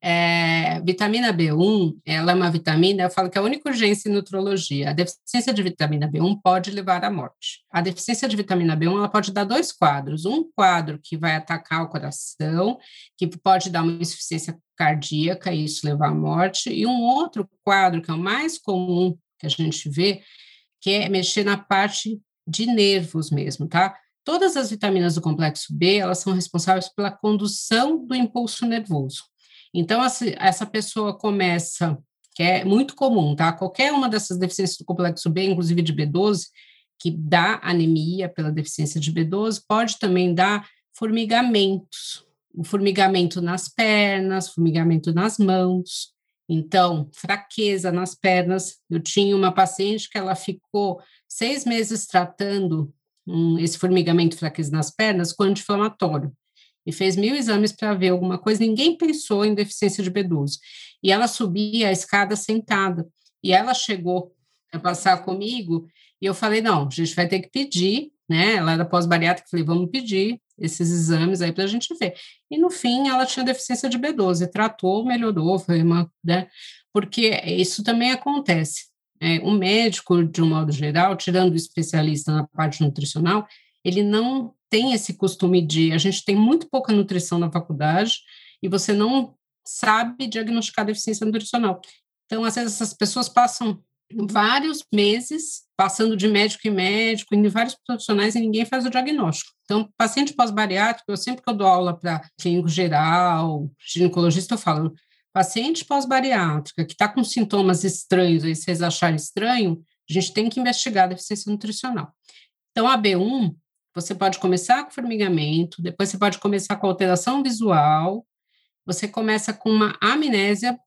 é, vitamina B1, ela é uma vitamina, eu falo que é a única urgência em nutrologia. A deficiência de vitamina B1 pode levar à morte. A deficiência de vitamina B1, ela pode dar dois quadros. Um quadro que vai atacar o coração, que pode dar uma insuficiência cardíaca e isso levar à morte, e um outro quadro, que é o mais comum que a gente vê, que é mexer na parte de nervos mesmo, tá? Todas as vitaminas do complexo B, elas são responsáveis pela condução do impulso nervoso. Então, essa pessoa começa, que é muito comum, tá? Qualquer uma dessas deficiências do complexo B, inclusive de B12, que dá anemia pela deficiência de B12, pode também dar formigamentos, o formigamento nas pernas, formigamento nas mãos. Então, fraqueza nas pernas. Eu tinha uma paciente que ela ficou seis meses tratando um, esse formigamento, fraqueza nas pernas com anti-inflamatório e fez mil exames para ver alguma coisa, ninguém pensou em deficiência de B12. E ela subia a escada sentada. E ela chegou a passar comigo, e eu falei: não, a gente vai ter que pedir, né? Ela era pós-bariátrica, falei: vamos pedir esses exames aí para a gente ver. E no fim, ela tinha deficiência de B12, tratou, melhorou, foi uma, né? Porque isso também acontece. É, o médico, de um modo geral, tirando o especialista na parte nutricional, ele não tem esse costume de. A gente tem muito pouca nutrição na faculdade e você não sabe diagnosticar deficiência nutricional. Então, às vezes, essas pessoas passam vários meses passando de médico em médico, em vários profissionais e ninguém faz o diagnóstico. Então, paciente pós-bariátrico, eu sempre que eu dou aula para clínico geral, ginecologista, eu falo, paciente pós-bariátrica que está com sintomas estranhos, aí vocês acharem estranho, a gente tem que investigar a deficiência nutricional. Então, a B1, você pode começar com formigamento, depois você pode começar com alteração visual, você começa com uma amnésia,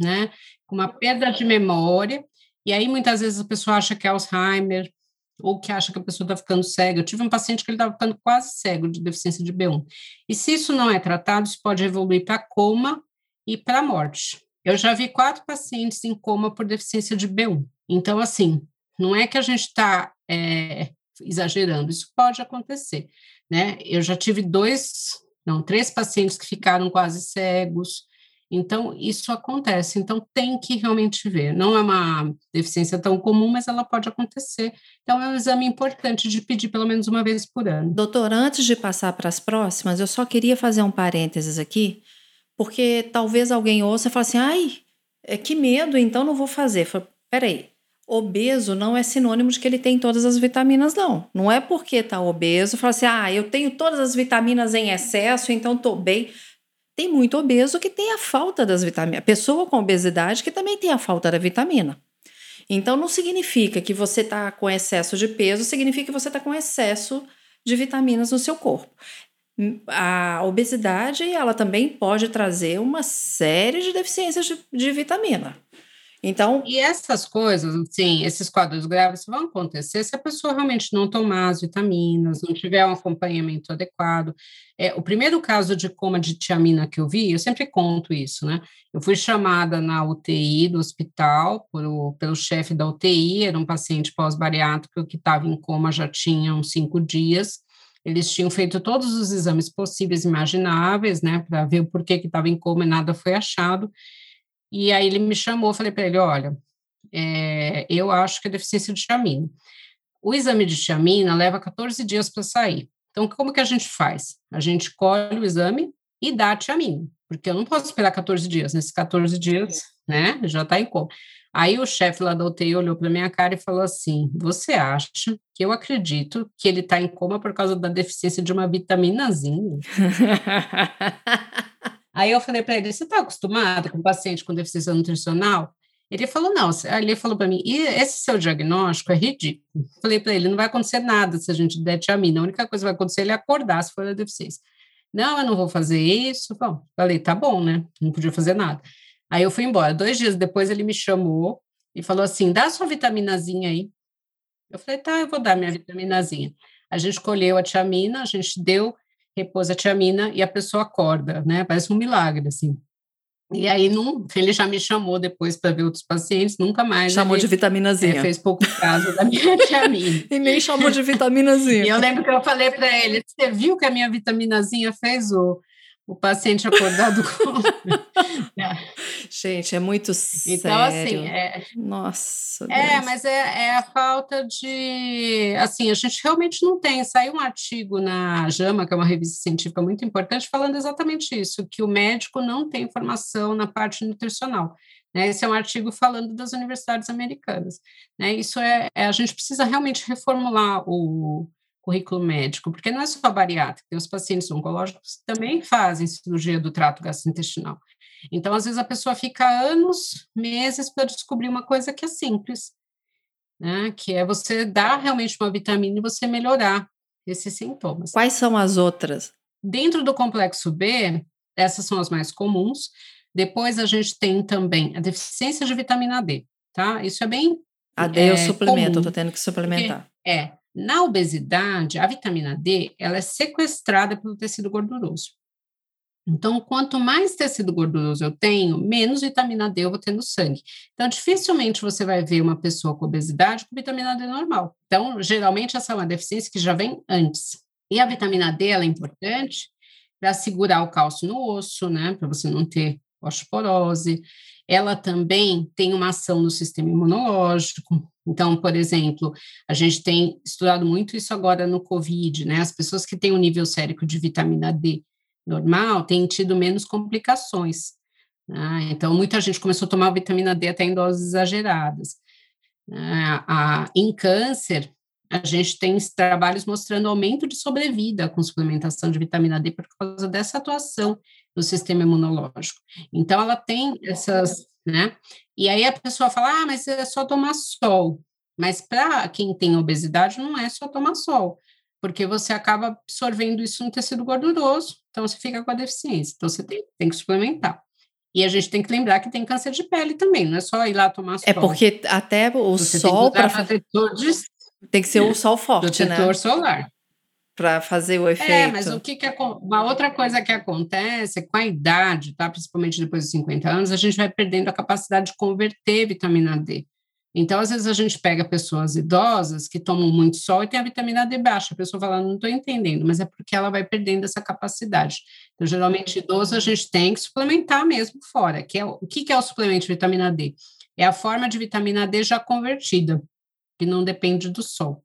né, com uma perda de memória, e aí muitas vezes a pessoa acha que é Alzheimer, ou que acha que a pessoa está ficando cega. Eu tive um paciente que ele estava ficando quase cego de deficiência de B1. E se isso não é tratado, isso pode evoluir para coma e para morte. Eu já vi quatro pacientes em coma por deficiência de B1. Então, assim, não é que a gente está é, exagerando, isso pode acontecer, né? Eu já tive dois, não, três pacientes que ficaram quase cegos, então isso acontece, então tem que realmente ver. Não é uma deficiência tão comum, mas ela pode acontecer. Então é um exame importante de pedir pelo menos uma vez por ano. Doutor, antes de passar para as próximas, eu só queria fazer um parênteses aqui, porque talvez alguém ouça e fale assim, ai, é que medo, então não vou fazer. Peraí, obeso não é sinônimo de que ele tem todas as vitaminas, não. Não é porque está obeso, fala assim, ah, eu tenho todas as vitaminas em excesso, então estou bem. Tem muito obeso que tem a falta das vitaminas. Pessoa com obesidade que também tem a falta da vitamina. Então, não significa que você está com excesso de peso, significa que você está com excesso de vitaminas no seu corpo. A obesidade, ela também pode trazer uma série de deficiências de, de vitamina. Então. E essas coisas, assim, esses quadros graves vão acontecer se a pessoa realmente não tomar as vitaminas, não tiver um acompanhamento adequado. É, o primeiro caso de coma de tiamina que eu vi, eu sempre conto isso, né? Eu fui chamada na UTI do hospital por, pelo chefe da UTI, era um paciente pós-bariátrico que estava em coma já tinha uns cinco dias. Eles tinham feito todos os exames possíveis imagináveis, né, para ver o porquê que estava em coma e nada foi achado. E aí ele me chamou, falei para ele, olha, é, eu acho que é deficiência de tiamina. O exame de tiamina leva 14 dias para sair. Então, como que a gente faz? A gente colhe o exame e dá a tiamina, porque eu não posso esperar 14 dias. Nesses 14 dias, né, já está em coma. Aí o chefe lá da UTI olhou para minha cara e falou assim: Você acha que eu acredito que ele está em coma por causa da deficiência de uma vitaminazinha? (laughs) Aí eu falei para ele: Você está acostumado com paciente com deficiência nutricional? Ele falou: Não. Ele falou para mim: E esse seu diagnóstico é ridículo. Falei para ele: Não vai acontecer nada se a gente der tiamina. A única coisa que vai acontecer é ele acordar se for a deficiência. Não, eu não vou fazer isso. Bom, falei: Tá bom, né? Não podia fazer nada. Aí eu fui embora. Dois dias depois ele me chamou e falou assim: dá sua vitaminazinha aí. Eu falei: tá, eu vou dar minha vitaminazinha. A gente colheu a tiamina, a gente deu, repôs a tiamina e a pessoa acorda, né? Parece um milagre, assim. E aí, não, ele já me chamou depois para ver outros pacientes, nunca mais. Chamou ele, de vitaminazinha. É, fez pouco caso da minha (laughs) tiamina. e nem chamou de vitaminazinha. e eu lembro que eu falei para ele: você viu que a minha vitaminazinha fez o, o paciente acordado com. (laughs) Gente, é muito sério. Então, assim, é... Nossa. É, Deus. mas é, é, a falta de. Assim, a gente realmente não tem. Saiu um artigo na JAMA, que é uma revista científica muito importante, falando exatamente isso: que o médico não tem formação na parte nutricional. Né? Esse é um artigo falando das universidades americanas. Né? Isso é, é a gente precisa realmente reformular o, currículo médico, porque não é só bariátrica, tem os pacientes oncológicos que também fazem cirurgia do trato gastrointestinal. Então, às vezes, a pessoa fica anos, meses para descobrir uma coisa que é simples, né? Que é você dar realmente uma vitamina e você melhorar esses sintomas. Quais são as outras? Dentro do complexo B, essas são as mais comuns. Depois a gente tem também a deficiência de vitamina D, tá? Isso é bem. A D é, eu suplemento, eu tô tendo que suplementar. é, na obesidade, a vitamina D ela é sequestrada pelo tecido gorduroso. Então, quanto mais tecido gorduroso eu tenho, menos vitamina D eu vou ter no sangue. Então, dificilmente você vai ver uma pessoa com obesidade com vitamina D normal. Então, geralmente, essa é uma deficiência que já vem antes. E a vitamina D ela é importante para segurar o cálcio no osso, né? Para você não ter osteoporose. Ela também tem uma ação no sistema imunológico, então, por exemplo, a gente tem estudado muito isso agora no COVID, né? As pessoas que têm um nível sérico de vitamina D normal têm tido menos complicações. Né? Então, muita gente começou a tomar vitamina D até em doses exageradas. Né? A, em câncer, a gente tem trabalhos mostrando aumento de sobrevida com suplementação de vitamina D por causa dessa atuação do sistema imunológico. Então, ela tem essas né? E aí a pessoa fala, ah, mas é só tomar sol. Mas para quem tem obesidade, não é só tomar sol, porque você acaba absorvendo isso no tecido gorduroso, então você fica com a deficiência. Então você tem, tem que suplementar. E a gente tem que lembrar que tem câncer de pele também, não é só ir lá tomar é sol. É porque até o você sol para tem que ser o sol forte, protetor né? solar para fazer o efeito. É, mas o que, que é, uma outra coisa que acontece é com a idade, tá, principalmente depois dos 50 anos, a gente vai perdendo a capacidade de converter vitamina D. Então, às vezes a gente pega pessoas idosas que tomam muito sol e tem a vitamina D baixa. A pessoa fala, não estou entendendo, mas é porque ela vai perdendo essa capacidade. Então, geralmente, idoso a gente tem que suplementar mesmo fora. Que é, o que, que é o suplemento de vitamina D? É a forma de vitamina D já convertida, que não depende do sol.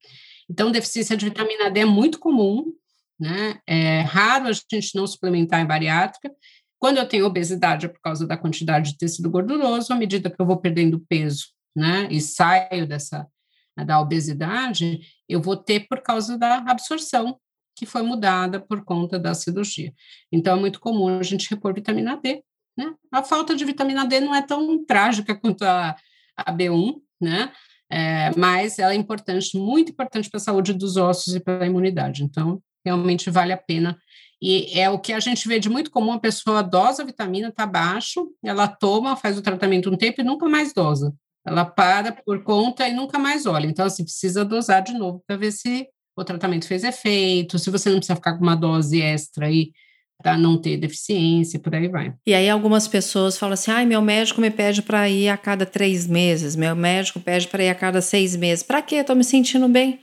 Então, deficiência de vitamina D é muito comum, né? É raro a gente não suplementar em bariátrica. Quando eu tenho obesidade é por causa da quantidade de tecido gorduroso, à medida que eu vou perdendo peso, né, e saio dessa da obesidade, eu vou ter por causa da absorção que foi mudada por conta da cirurgia. Então, é muito comum a gente repor vitamina D, né? A falta de vitamina D não é tão trágica quanto a, a B1, né? É, mas ela é importante, muito importante para a saúde dos ossos e para a imunidade. Então, realmente vale a pena. E é o que a gente vê de muito comum: a pessoa dosa a vitamina, está baixo, ela toma, faz o tratamento um tempo e nunca mais dosa. Ela para por conta e nunca mais olha. Então, assim, precisa dosar de novo para ver se o tratamento fez efeito, se você não precisa ficar com uma dose extra aí para não ter deficiência, por aí vai. E aí algumas pessoas falam assim, ai, meu médico me pede para ir a cada três meses, meu médico pede para ir a cada seis meses. Para quê? Estou me sentindo bem.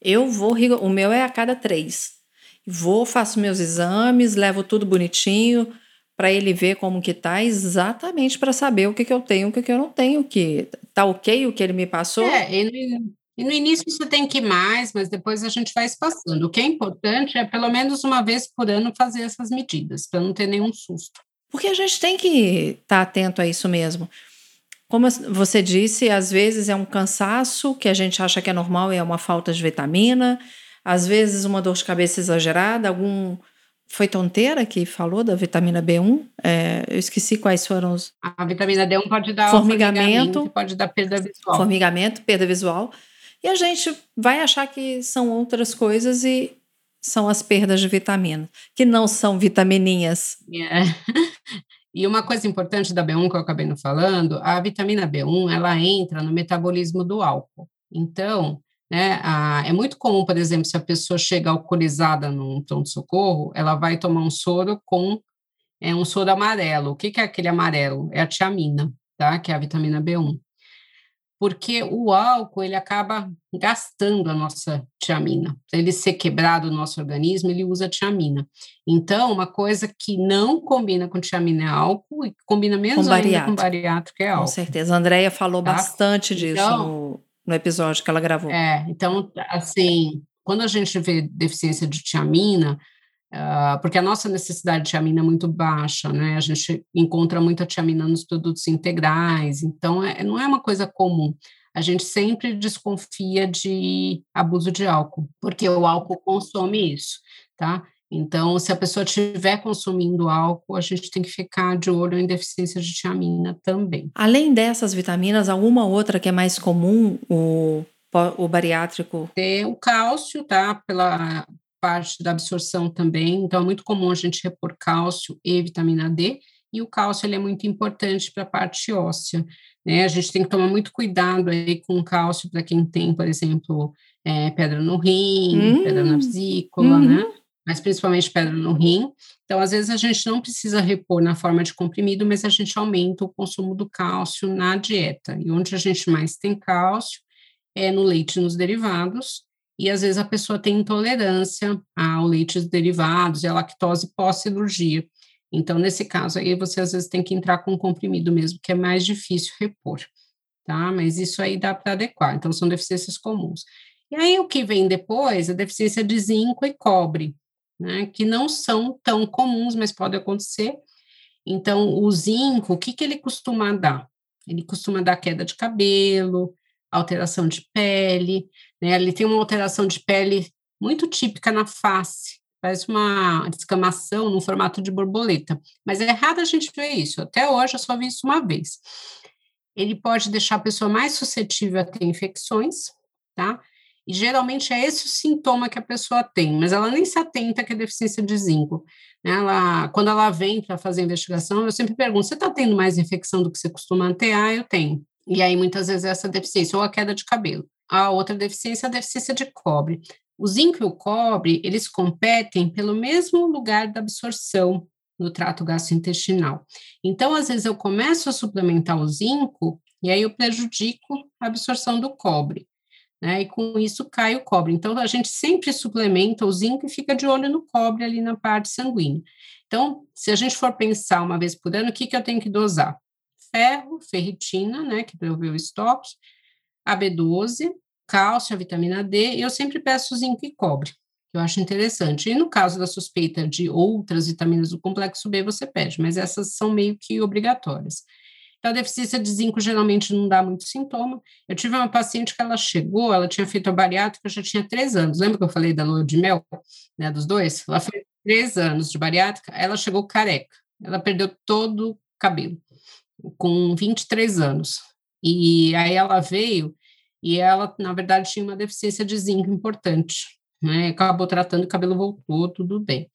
Eu vou, o meu é a cada três. Vou, faço meus exames, levo tudo bonitinho para ele ver como que tá, exatamente para saber o que, que eu tenho, o que, que eu não tenho, que tá ok o que ele me passou. É, ele e no início você tem que ir mais, mas depois a gente vai espaçando. O que é importante é, pelo menos uma vez por ano, fazer essas medidas, para não ter nenhum susto. Porque a gente tem que estar tá atento a isso mesmo. Como você disse, às vezes é um cansaço que a gente acha que é normal e é uma falta de vitamina, às vezes uma dor de cabeça exagerada, algum. Foi tonteira que falou da vitamina B1? É, eu esqueci quais foram os. A vitamina D1 pode dar formigamento, formigamento pode dar perda visual. Formigamento, perda visual. E a gente vai achar que são outras coisas e são as perdas de vitamina, que não são vitamininhas. Yeah. E uma coisa importante da B1 que eu acabei não falando, a vitamina B1 ela entra no metabolismo do álcool. Então, né, a, é muito comum, por exemplo, se a pessoa chega alcoolizada num pronto-socorro, ela vai tomar um soro com é, um soro amarelo. O que, que é aquele amarelo? É a tiamina, tá? Que é a vitamina B1 porque o álcool ele acaba gastando a nossa tiamina. Para ele ser quebrado no nosso organismo, ele usa tiamina. Então, uma coisa que não combina com tiamina é álcool e combina menos com ainda com bariátrico é álcool. Com certeza. A Andrea falou tá? bastante disso então, no, no episódio que ela gravou. É, então, assim, quando a gente vê deficiência de tiamina, Uh, porque a nossa necessidade de tiamina é muito baixa, né? A gente encontra muita tiamina nos produtos integrais, então é, não é uma coisa comum. A gente sempre desconfia de abuso de álcool, porque o álcool consome isso, tá? Então, se a pessoa estiver consumindo álcool, a gente tem que ficar de olho em deficiência de tiamina também. Além dessas vitaminas, alguma outra que é mais comum, o, o bariátrico? Tem o cálcio, tá? Pela, parte da absorção também, então é muito comum a gente repor cálcio e vitamina D, e o cálcio ele é muito importante para a parte óssea, né? A gente tem que tomar muito cuidado aí com o cálcio para quem tem, por exemplo, é, pedra no rim, hum, pedra na vesícula, né? Uhum. Mas principalmente pedra no rim. Então, às vezes a gente não precisa repor na forma de comprimido, mas a gente aumenta o consumo do cálcio na dieta. E onde a gente mais tem cálcio é no leite e nos derivados, e às vezes a pessoa tem intolerância ao leite derivados e à lactose pós-cirurgia. Então, nesse caso aí, você às vezes tem que entrar com um comprimido mesmo, que é mais difícil repor, tá? Mas isso aí dá para adequar. Então, são deficiências comuns. E aí, o que vem depois é deficiência de zinco e cobre, né? Que não são tão comuns, mas pode acontecer. Então, o zinco, o que, que ele costuma dar? Ele costuma dar queda de cabelo, alteração de pele, né? Ele tem uma alteração de pele muito típica na face, faz uma descamação no formato de borboleta. Mas é errado a gente ver isso. Até hoje eu só vi isso uma vez. Ele pode deixar a pessoa mais suscetível a ter infecções, tá? E geralmente é esse o sintoma que a pessoa tem, mas ela nem se atenta que é deficiência de zinco. Né? Ela, quando ela vem para fazer a investigação, eu sempre pergunto: você está tendo mais infecção do que você costuma ter? Ah, eu tenho. E aí, muitas vezes, essa deficiência, ou a queda de cabelo. A outra deficiência é a deficiência de cobre. O zinco e o cobre, eles competem pelo mesmo lugar da absorção no trato gastrointestinal. Então, às vezes, eu começo a suplementar o zinco e aí eu prejudico a absorção do cobre. Né? E com isso cai o cobre. Então, a gente sempre suplementa o zinco e fica de olho no cobre ali na parte sanguínea. Então, se a gente for pensar uma vez por ano, o que, que eu tenho que dosar? Ferro, ferritina, né, que ver o estoque, a B12, cálcio, a vitamina D, e eu sempre peço zinco e cobre, que eu acho interessante. E no caso da suspeita de outras vitaminas do complexo B, você pede, mas essas são meio que obrigatórias. Então, a deficiência de zinco geralmente não dá muito sintoma. Eu tive uma paciente que ela chegou, ela tinha feito a bariátrica, já tinha três anos. Lembra que eu falei da lua de mel, né, dos dois? Ela fez três anos de bariátrica, ela chegou careca. Ela perdeu todo o cabelo com 23 anos. E aí ela veio e ela, na verdade, tinha uma deficiência de zinco importante, né? Acabou tratando, o cabelo voltou, tudo bem.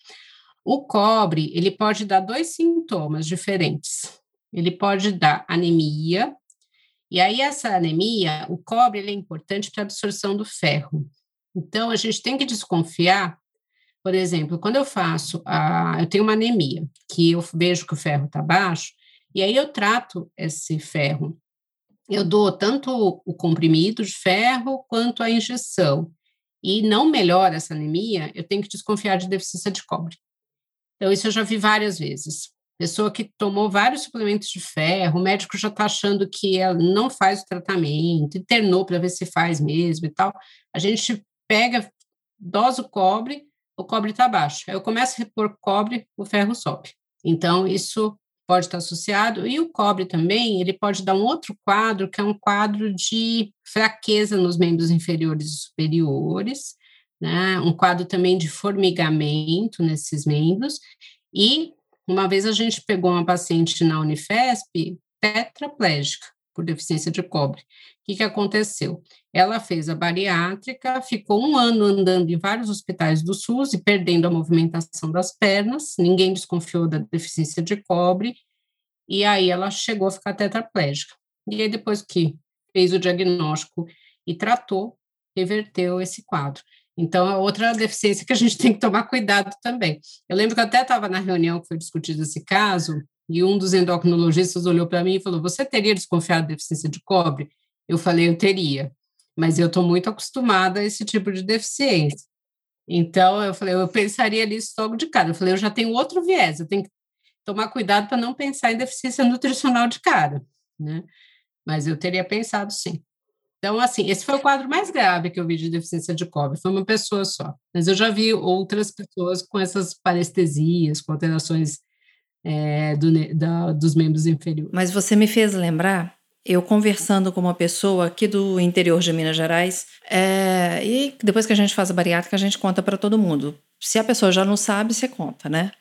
O cobre, ele pode dar dois sintomas diferentes. Ele pode dar anemia, e aí essa anemia, o cobre, ele é importante para a absorção do ferro. Então, a gente tem que desconfiar, por exemplo, quando eu faço, a, eu tenho uma anemia, que eu vejo que o ferro está baixo, e aí eu trato esse ferro. Eu dou tanto o comprimido de ferro quanto a injeção. E não melhora essa anemia, eu tenho que desconfiar de deficiência de cobre. Então, isso eu já vi várias vezes. Pessoa que tomou vários suplementos de ferro, o médico já está achando que ela não faz o tratamento, internou para ver se faz mesmo e tal. A gente pega, dosa o cobre, o cobre está baixo. Aí eu começo a repor cobre, o ferro sobe. Então, isso pode estar associado, e o cobre também, ele pode dar um outro quadro, que é um quadro de fraqueza nos membros inferiores e superiores, né? um quadro também de formigamento nesses membros, e uma vez a gente pegou uma paciente na Unifesp tetraplégica, por deficiência de cobre. O que, que aconteceu? Ela fez a bariátrica, ficou um ano andando em vários hospitais do SUS e perdendo a movimentação das pernas, ninguém desconfiou da deficiência de cobre, e aí ela chegou a ficar tetraplégica. E aí, depois que fez o diagnóstico e tratou, reverteu esse quadro. Então, é outra deficiência que a gente tem que tomar cuidado também. Eu lembro que eu até estava na reunião que foi discutido esse caso, e um dos endocrinologistas olhou para mim e falou: Você teria desconfiado de deficiência de cobre? Eu falei: Eu teria, mas eu estou muito acostumada a esse tipo de deficiência. Então, eu falei: Eu pensaria nisso logo de cara. Eu falei: Eu já tenho outro viés, eu tenho que tomar cuidado para não pensar em deficiência nutricional de cara, né? Mas eu teria pensado sim. Então, assim, esse foi o quadro mais grave que eu vi de deficiência de cobre, foi uma pessoa só. Mas eu já vi outras pessoas com essas parestesias, com alterações é, do, da, dos membros inferiores. Mas você me fez lembrar, eu conversando com uma pessoa aqui do interior de Minas Gerais, é, e depois que a gente faz a bariátrica, a gente conta para todo mundo. Se a pessoa já não sabe, você conta, né?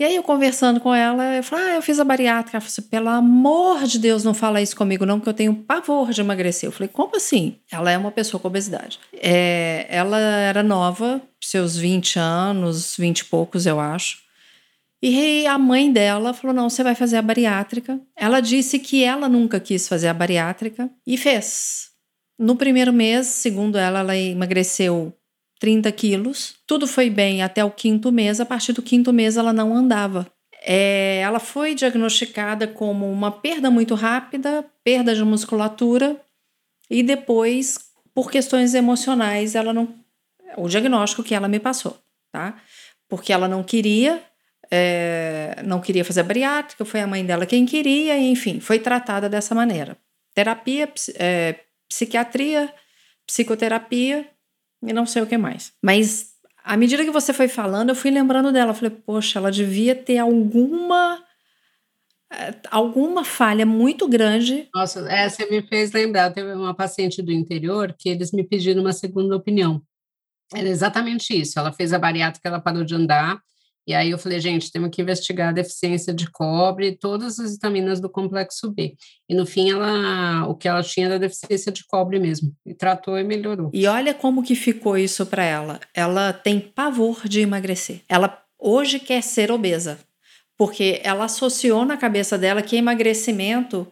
E aí eu conversando com ela, eu falei, ah, eu fiz a bariátrica. Ela falou assim, pelo amor de Deus, não fala isso comigo não, que eu tenho pavor de emagrecer. Eu falei, como assim? Ela é uma pessoa com obesidade. É, ela era nova, seus 20 anos, 20 e poucos, eu acho. E a mãe dela falou: não, você vai fazer a bariátrica. Ela disse que ela nunca quis fazer a bariátrica e fez. No primeiro mês, segundo ela, ela emagreceu 30 quilos. Tudo foi bem até o quinto mês. A partir do quinto mês, ela não andava. É, ela foi diagnosticada como uma perda muito rápida, perda de musculatura, e depois, por questões emocionais, ela não. O diagnóstico que ela me passou, tá? Porque ela não queria é, não queria fazer bariátrica, foi a mãe dela quem queria, enfim, foi tratada dessa maneira. Terapia, é, psiquiatria, psicoterapia e não sei o que mais. Mas à medida que você foi falando, eu fui lembrando dela. Falei, poxa, ela devia ter alguma é, alguma falha muito grande. Nossa, essa me fez lembrar. Teve uma paciente do interior que eles me pediram uma segunda opinião. Era exatamente isso. Ela fez a bariátrica, ela parou de andar, e aí eu falei, gente, temos que investigar a deficiência de cobre e todas as vitaminas do complexo B. E no fim, ela, o que ela tinha era deficiência de cobre mesmo. E tratou e melhorou. E olha como que ficou isso para ela. Ela tem pavor de emagrecer. Ela hoje quer ser obesa, porque ela associou na cabeça dela que emagrecimento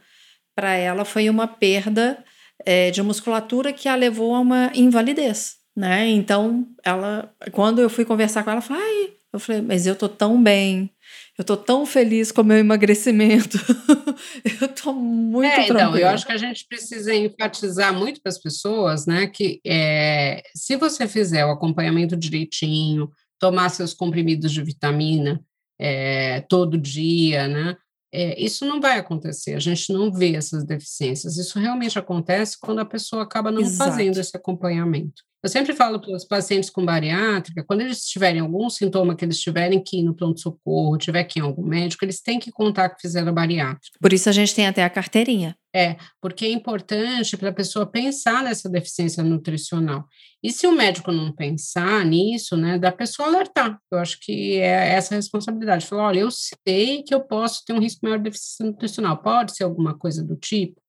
para ela foi uma perda é, de musculatura que a levou a uma invalidez. Né? Então, ela, quando eu fui conversar com ela, ela falou: ai, eu falei, mas eu tô tão bem, eu tô tão feliz com o meu emagrecimento, (laughs) eu tô muito é, tranquila. Então, eu acho que a gente precisa enfatizar muito para as pessoas, né, que é, se você fizer o acompanhamento direitinho, tomar seus comprimidos de vitamina é, todo dia, né, é, isso não vai acontecer, a gente não vê essas deficiências. Isso realmente acontece quando a pessoa acaba não Exato. fazendo esse acompanhamento. Eu sempre falo para os pacientes com bariátrica, quando eles tiverem algum sintoma que eles tiverem que ir no pronto-socorro, tiver que ir em algum médico, eles têm que contar que fizeram bariátrica. Por isso a gente tem até a carteirinha. É, porque é importante para a pessoa pensar nessa deficiência nutricional. E se o médico não pensar nisso, né, da pessoa alertar. Eu acho que é essa a responsabilidade. Falar, olha, eu sei que eu posso ter um risco maior de deficiência nutricional. Pode ser alguma coisa do tipo?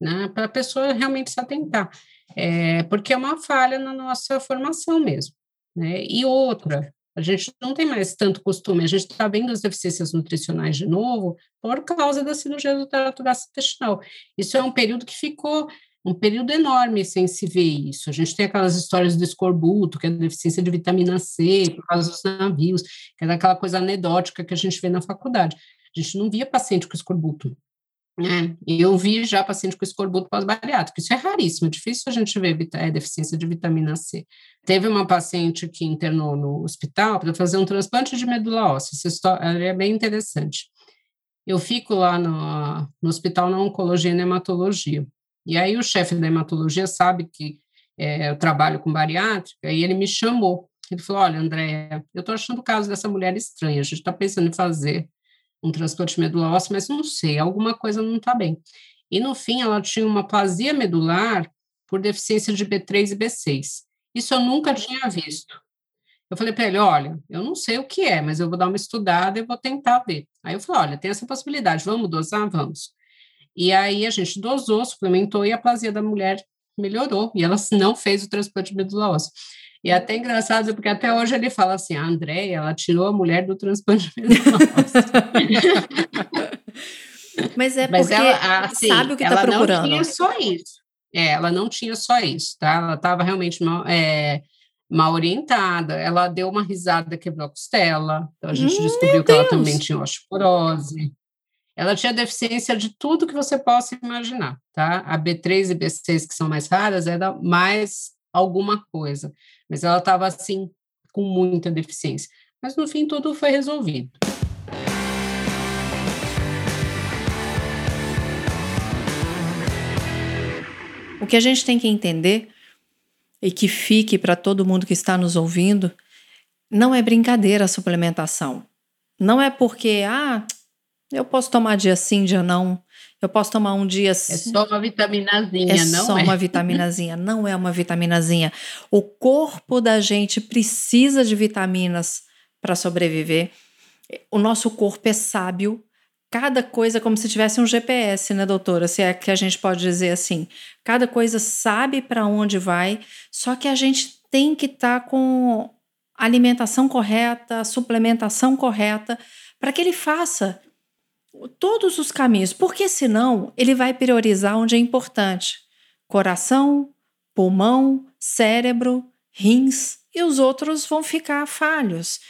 Né, para a pessoa realmente se atentar é, porque é uma falha na nossa formação mesmo. Né? E outra, a gente não tem mais tanto costume, a gente está vendo as deficiências nutricionais de novo por causa da cirurgia do trato gastrointestinal. Isso é um período que ficou um período enorme sem se ver isso. A gente tem aquelas histórias do escorbuto, que é a deficiência de vitamina C por causa dos navios, que é aquela coisa anedótica que a gente vê na faculdade. A gente não via paciente com escorbuto né? Eu vi já paciente com escorbuto pós-bariátrico. Isso é raríssimo, é difícil a gente ver é, deficiência de vitamina C. Teve uma paciente que internou no hospital para fazer um transplante de medula óssea. Essa história é bem interessante. Eu fico lá no, no hospital na oncologia e na hematologia. E aí o chefe da hematologia sabe que é, eu trabalho com bariátrica e ele me chamou. Ele falou: Olha, Andréia, eu estou achando o caso dessa mulher estranha. A gente está pensando em fazer um transplante de medula óssea, mas não sei, alguma coisa não está bem. E no fim, ela tinha uma plasia medular por deficiência de B3 e B6. Isso eu nunca tinha visto. Eu falei para ele: olha, eu não sei o que é, mas eu vou dar uma estudada e vou tentar ver. Aí eu falei: olha, tem essa possibilidade, vamos dosar? Vamos. E aí a gente dosou, suplementou e a plasia da mulher melhorou. E ela não fez o transplante de medula óssea. E é até engraçado, porque até hoje ele fala assim: a Andréia, ela tirou a mulher do transplante. (laughs) Mas é porque Mas ela, assim, sabe o que está procurando. Ela não tinha só isso. É, ela não tinha só isso, tá? Ela estava realmente mal, é, mal orientada. Ela deu uma risada, quebrou a costela. Então a gente hum, descobriu que ela também tinha osteoporose. Ela tinha deficiência de tudo que você possa imaginar, tá? A B3 e B6, que são mais raras, era mais alguma coisa. Mas ela estava, assim, com muita deficiência. Mas, no fim, tudo foi resolvido. O que a gente tem que entender e que fique para todo mundo que está nos ouvindo, não é brincadeira a suplementação. Não é porque, ah, eu posso tomar dia sim, dia não. Eu posso tomar um dia. É só uma vitaminazinha, é não só é? uma vitaminazinha, (laughs) não é uma vitaminazinha. O corpo da gente precisa de vitaminas para sobreviver. O nosso corpo é sábio. Cada coisa é como se tivesse um GPS, né, doutora? Se é que a gente pode dizer assim. Cada coisa sabe para onde vai, só que a gente tem que estar tá com alimentação correta, suplementação correta, para que ele faça todos os caminhos, porque senão ele vai priorizar onde é importante: coração, pulmão, cérebro, rins, e os outros vão ficar falhos.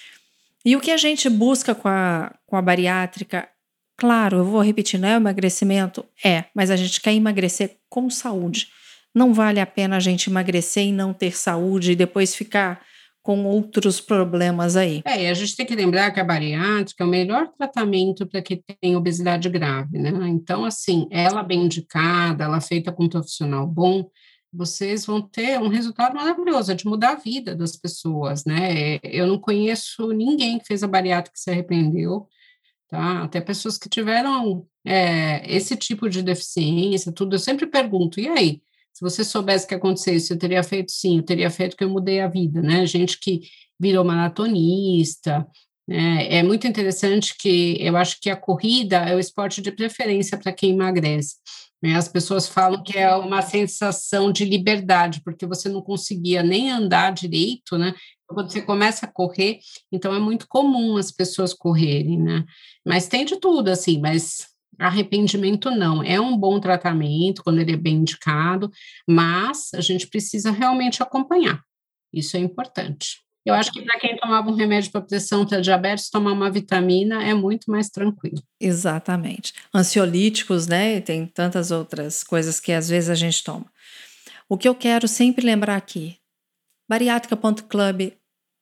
E o que a gente busca com a, com a bariátrica, claro, eu vou repetir, não é emagrecimento? É, mas a gente quer emagrecer com saúde. Não vale a pena a gente emagrecer e não ter saúde e depois ficar com outros problemas aí. É, e a gente tem que lembrar que a bariátrica é o melhor tratamento para quem tem obesidade grave, né? Então, assim, ela bem indicada, ela feita com um profissional bom, vocês vão ter um resultado maravilhoso, é de mudar a vida das pessoas, né? Eu não conheço ninguém que fez a bariátrica que se arrependeu, tá? Até pessoas que tiveram é, esse tipo de deficiência, tudo, eu sempre pergunto, e aí? Se você soubesse que aconteceu isso, eu teria feito sim, eu teria feito que eu mudei a vida, né? Gente que virou maratonista. Né? É muito interessante que eu acho que a corrida é o esporte de preferência para quem emagrece. Né? As pessoas falam que é uma sensação de liberdade, porque você não conseguia nem andar direito, né? Quando você começa a correr, então é muito comum as pessoas correrem, né? Mas tem de tudo, assim, mas Arrependimento não, é um bom tratamento quando ele é bem indicado, mas a gente precisa realmente acompanhar. Isso é importante. Eu acho que para quem tomava um remédio para pressão para diabetes, tomar uma vitamina é muito mais tranquilo. Exatamente. Ansiolíticos, né? E tem tantas outras coisas que às vezes a gente toma. O que eu quero sempre lembrar aqui: bariátrica.club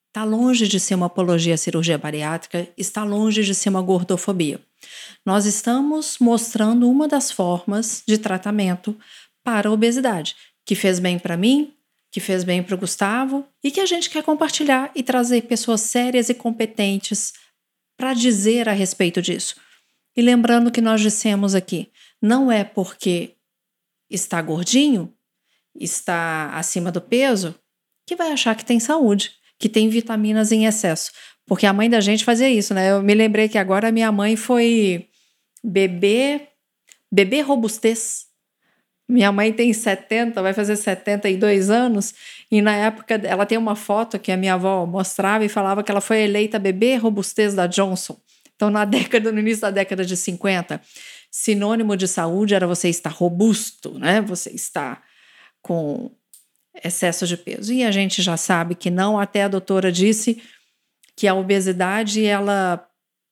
está longe de ser uma apologia à cirurgia bariátrica, está longe de ser uma gordofobia. Nós estamos mostrando uma das formas de tratamento para a obesidade, que fez bem para mim, que fez bem para o Gustavo e que a gente quer compartilhar e trazer pessoas sérias e competentes para dizer a respeito disso. E lembrando que nós dissemos aqui, não é porque está gordinho, está acima do peso, que vai achar que tem saúde, que tem vitaminas em excesso. Porque a mãe da gente fazia isso, né? Eu me lembrei que agora a minha mãe foi bebê, bebê robustez. Minha mãe tem 70, vai fazer 72 anos, e na época ela tem uma foto que a minha avó mostrava e falava que ela foi eleita bebê robustez da Johnson. Então, na (laughs) década, no início da década de 50, sinônimo de saúde era você estar robusto, né? Você está com excesso de peso. E a gente já sabe que não, até a doutora disse que a obesidade ela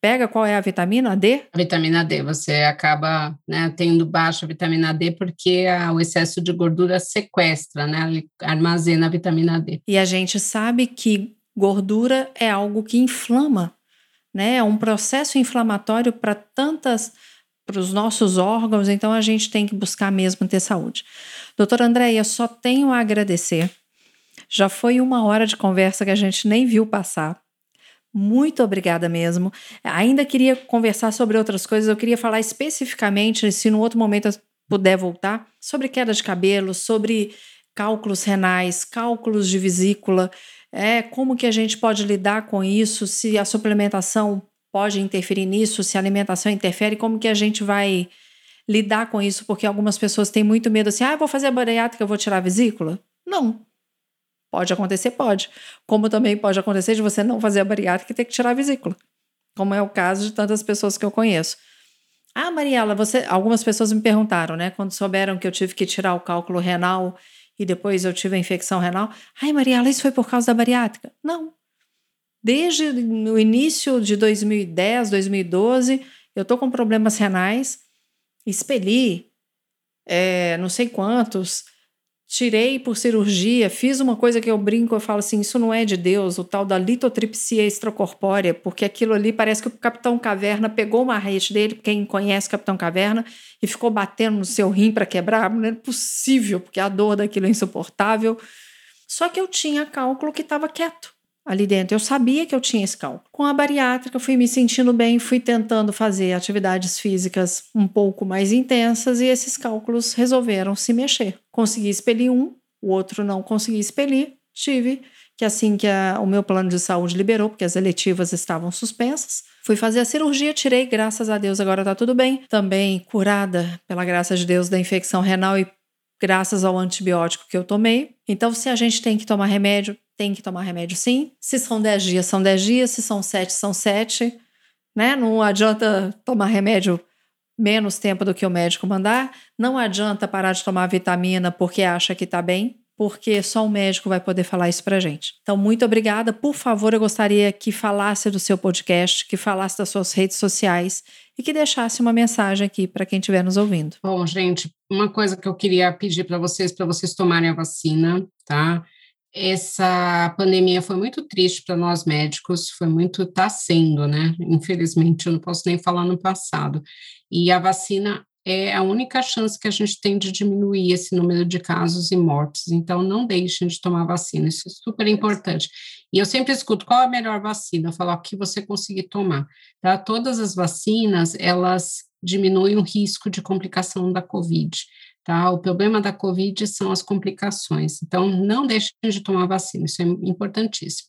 pega qual é a vitamina D? A vitamina D, você acaba né, tendo baixa vitamina D porque a, o excesso de gordura sequestra, né, armazena a vitamina D. E a gente sabe que gordura é algo que inflama, né? É um processo inflamatório para tantas para os nossos órgãos, então a gente tem que buscar mesmo ter saúde. Doutora Andréia, só tenho a agradecer. Já foi uma hora de conversa que a gente nem viu passar. Muito obrigada mesmo. Ainda queria conversar sobre outras coisas, eu queria falar especificamente, se no outro momento eu puder voltar, sobre queda de cabelo, sobre cálculos renais, cálculos de vesícula, é, como que a gente pode lidar com isso, se a suplementação pode interferir nisso, se a alimentação interfere, como que a gente vai lidar com isso, porque algumas pessoas têm muito medo assim, ah, vou fazer a bariátrica, eu vou tirar a vesícula. Não. Pode acontecer, pode. Como também pode acontecer de você não fazer a bariátrica e ter que tirar a vesícula. Como é o caso de tantas pessoas que eu conheço. Ah, Mariela, você. Algumas pessoas me perguntaram, né? Quando souberam que eu tive que tirar o cálculo renal e depois eu tive a infecção renal. Ai, Mariela, isso foi por causa da bariátrica? Não. Desde o início de 2010, 2012, eu tô com problemas renais, expeli é, não sei quantos tirei por cirurgia, fiz uma coisa que eu brinco, eu falo assim, isso não é de Deus, o tal da litotripsia extracorpórea, porque aquilo ali parece que o Capitão Caverna pegou uma rede dele, quem conhece o Capitão Caverna, e ficou batendo no seu rim para quebrar, não é possível, porque a dor daquilo é insuportável. Só que eu tinha cálculo que estava quieto ali dentro. Eu sabia que eu tinha esse cálculo. Com a bariátrica, fui me sentindo bem, fui tentando fazer atividades físicas um pouco mais intensas e esses cálculos resolveram se mexer. Consegui expelir um, o outro não consegui expelir. Tive que assim que a, o meu plano de saúde liberou, porque as eletivas estavam suspensas, fui fazer a cirurgia, tirei, graças a Deus agora está tudo bem. Também curada, pela graça de Deus, da infecção renal e graças ao antibiótico que eu tomei. Então, se a gente tem que tomar remédio, tem que tomar remédio sim. Se são 10 dias, são 10 dias. Se são 7, são 7. Né? Não adianta tomar remédio menos tempo do que o médico mandar. Não adianta parar de tomar vitamina porque acha que está bem, porque só o médico vai poder falar isso pra gente. Então, muito obrigada. Por favor, eu gostaria que falasse do seu podcast, que falasse das suas redes sociais e que deixasse uma mensagem aqui para quem estiver nos ouvindo. Bom, gente, uma coisa que eu queria pedir para vocês, para vocês tomarem a vacina, tá? essa pandemia foi muito triste para nós médicos, foi muito, está sendo, né? Infelizmente, eu não posso nem falar no passado. E a vacina é a única chance que a gente tem de diminuir esse número de casos e mortes. Então, não deixem de tomar vacina, isso é super importante. E eu sempre escuto qual é a melhor vacina, eu falo o que você conseguir tomar. Tá? Todas as vacinas, elas diminuem o risco de complicação da Covid. Tá? O problema da Covid são as complicações. Então, não deixem de tomar vacina, isso é importantíssimo.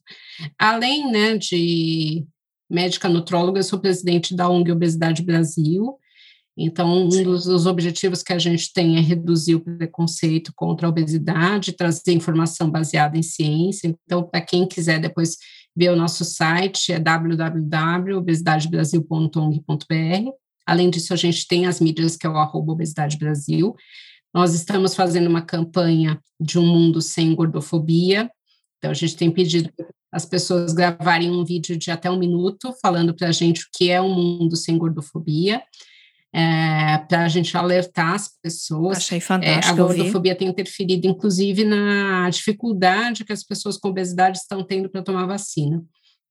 Além né, de médica nutróloga, eu sou presidente da ONG Obesidade Brasil. Então, um dos, dos, objetivos que a gente tem é reduzir o preconceito contra a obesidade, trazer informação baseada em ciência. Então, para quem quiser depois ver o nosso site, é www.obesidadebrasil.ong.br. Além disso, a gente tem as mídias, que é o arroba Obesidade Brasil. Nós estamos fazendo uma campanha de um mundo sem gordofobia. Então, a gente tem pedido as pessoas gravarem um vídeo de até um minuto falando para a gente o que é um mundo sem gordofobia. É, para a gente alertar as pessoas. Achei fantástico. É, a gordofobia tem interferido, inclusive, na dificuldade que as pessoas com obesidade estão tendo para tomar vacina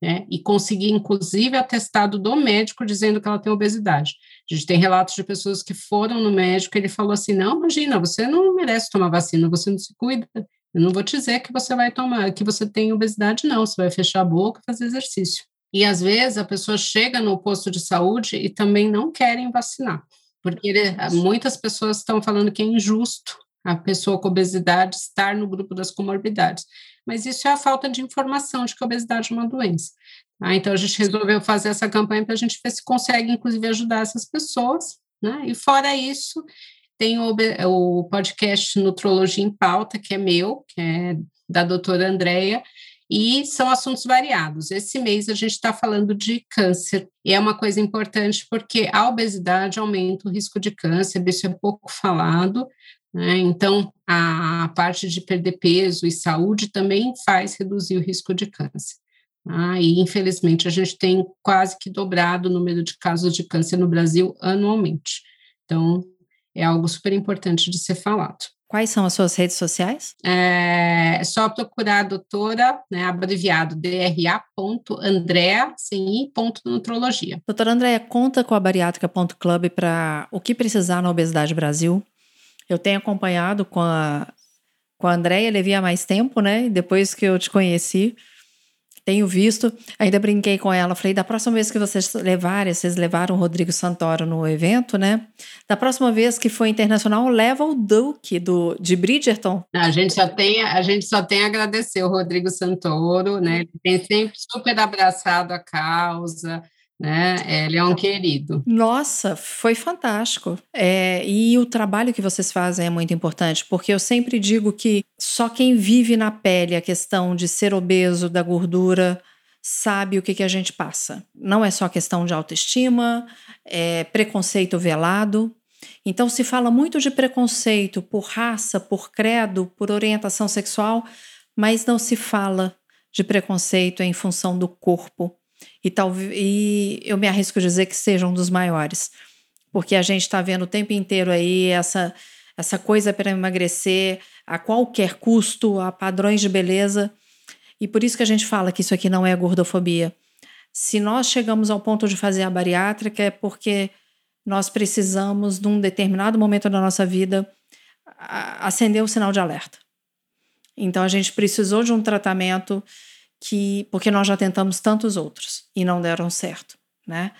né? E conseguir, inclusive, atestado do médico dizendo que ela tem obesidade. A gente tem relatos de pessoas que foram no médico e ele falou assim: não, imagina, você não merece tomar vacina, você não se cuida. Eu não vou te dizer que você vai tomar, que você tem obesidade, não. Você vai fechar a boca e fazer exercício. E às vezes a pessoa chega no posto de saúde e também não querem vacinar, porque ele, muitas pessoas estão falando que é injusto a pessoa com obesidade estar no grupo das comorbidades mas isso é a falta de informação de que a obesidade é uma doença. Tá? Então, a gente resolveu fazer essa campanha para a gente ver se consegue, inclusive, ajudar essas pessoas. Né? E fora isso, tem o, o podcast Nutrologia em Pauta, que é meu, que é da doutora Andréia, e são assuntos variados. Esse mês a gente está falando de câncer, e é uma coisa importante porque a obesidade aumenta o risco de câncer, isso é pouco falado, né? Então, a parte de perder peso e saúde também faz reduzir o risco de câncer. Ah, e, infelizmente, a gente tem quase que dobrado o número de casos de câncer no Brasil anualmente. Então, é algo super importante de ser falado. Quais são as suas redes sociais? É, é só procurar a doutora, né, abreviado DRA.andrea, sem i, ponto, nutrologia. Doutora Andréa, conta com a bariátrica.club para o que precisar na Obesidade Brasil. Eu tenho acompanhado com a, com a Andréia Levi há mais tempo, né? Depois que eu te conheci. Tenho visto, ainda brinquei com ela, falei, da próxima vez que vocês levarem, vocês levaram o Rodrigo Santoro no evento, né? Da próxima vez que for internacional, leva o Duke do, de Bridgerton. A gente só tem, a gente só tem a agradecer o Rodrigo Santoro, né? Ele tem sempre super abraçado a causa, né? Ele é um querido. Nossa, foi fantástico. É, e o trabalho que vocês fazem é muito importante, porque eu sempre digo que só quem vive na pele a questão de ser obeso, da gordura, sabe o que, que a gente passa. Não é só questão de autoestima, é preconceito velado. Então, se fala muito de preconceito por raça, por credo, por orientação sexual, mas não se fala de preconceito em função do corpo e, talvez, e eu me arrisco a dizer que seja um dos maiores, porque a gente está vendo o tempo inteiro aí essa, essa coisa para emagrecer a qualquer custo, a padrões de beleza, e por isso que a gente fala que isso aqui não é gordofobia. Se nós chegamos ao ponto de fazer a bariátrica, é porque nós precisamos, num determinado momento da nossa vida, acender o sinal de alerta. Então a gente precisou de um tratamento que porque nós já tentamos tantos outros e não deram certo, né?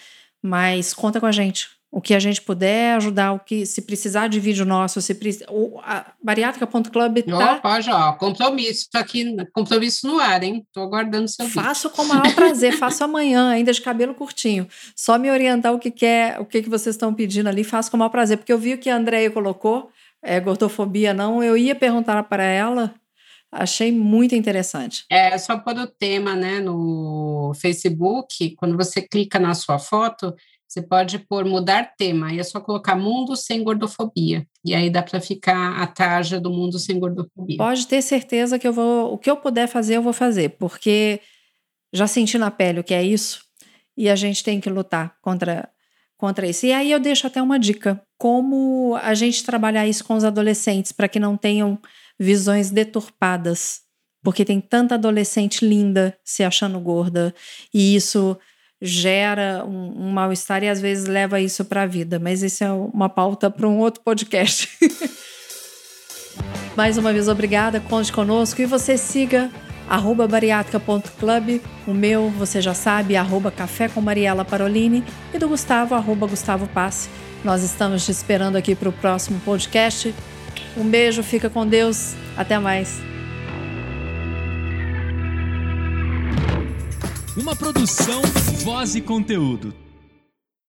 Mas conta com a gente. O que a gente puder ajudar, o que se precisar de vídeo nosso, se o a bariátrica.club tá pode, ó, compromisso, aqui, compromisso no ar, hein? Tô aguardando seu Faço vídeo. com o maior prazer, faço amanhã, ainda de cabelo curtinho. Só me orientar o que quer, o que que vocês estão pedindo ali, faço com o maior prazer, porque eu vi o que a Andrea colocou, é, gordofobia não, eu ia perguntar para ela, Achei muito interessante. É só pôr o tema né, no Facebook, quando você clica na sua foto, você pode pôr mudar tema, e é só colocar mundo sem gordofobia. E aí dá para ficar a tarja do mundo sem gordofobia. Pode ter certeza que eu vou, o que eu puder fazer, eu vou fazer, porque já senti na pele o que é isso, e a gente tem que lutar contra contra isso. E aí eu deixo até uma dica: como a gente trabalhar isso com os adolescentes para que não tenham visões deturpadas, porque tem tanta adolescente linda se achando gorda e isso gera um, um mal-estar e às vezes leva isso para a vida. Mas isso é uma pauta para um outro podcast. (laughs) Mais uma vez, obrigada, conte conosco e você siga arroba bariátrica.club, o meu, você já sabe, arroba café com Mariela Parolini e do Gustavo, arroba Gustavo Passe. Nós estamos te esperando aqui para o próximo podcast. Um beijo, fica com Deus. Até mais. Uma produção, voz e conteúdo.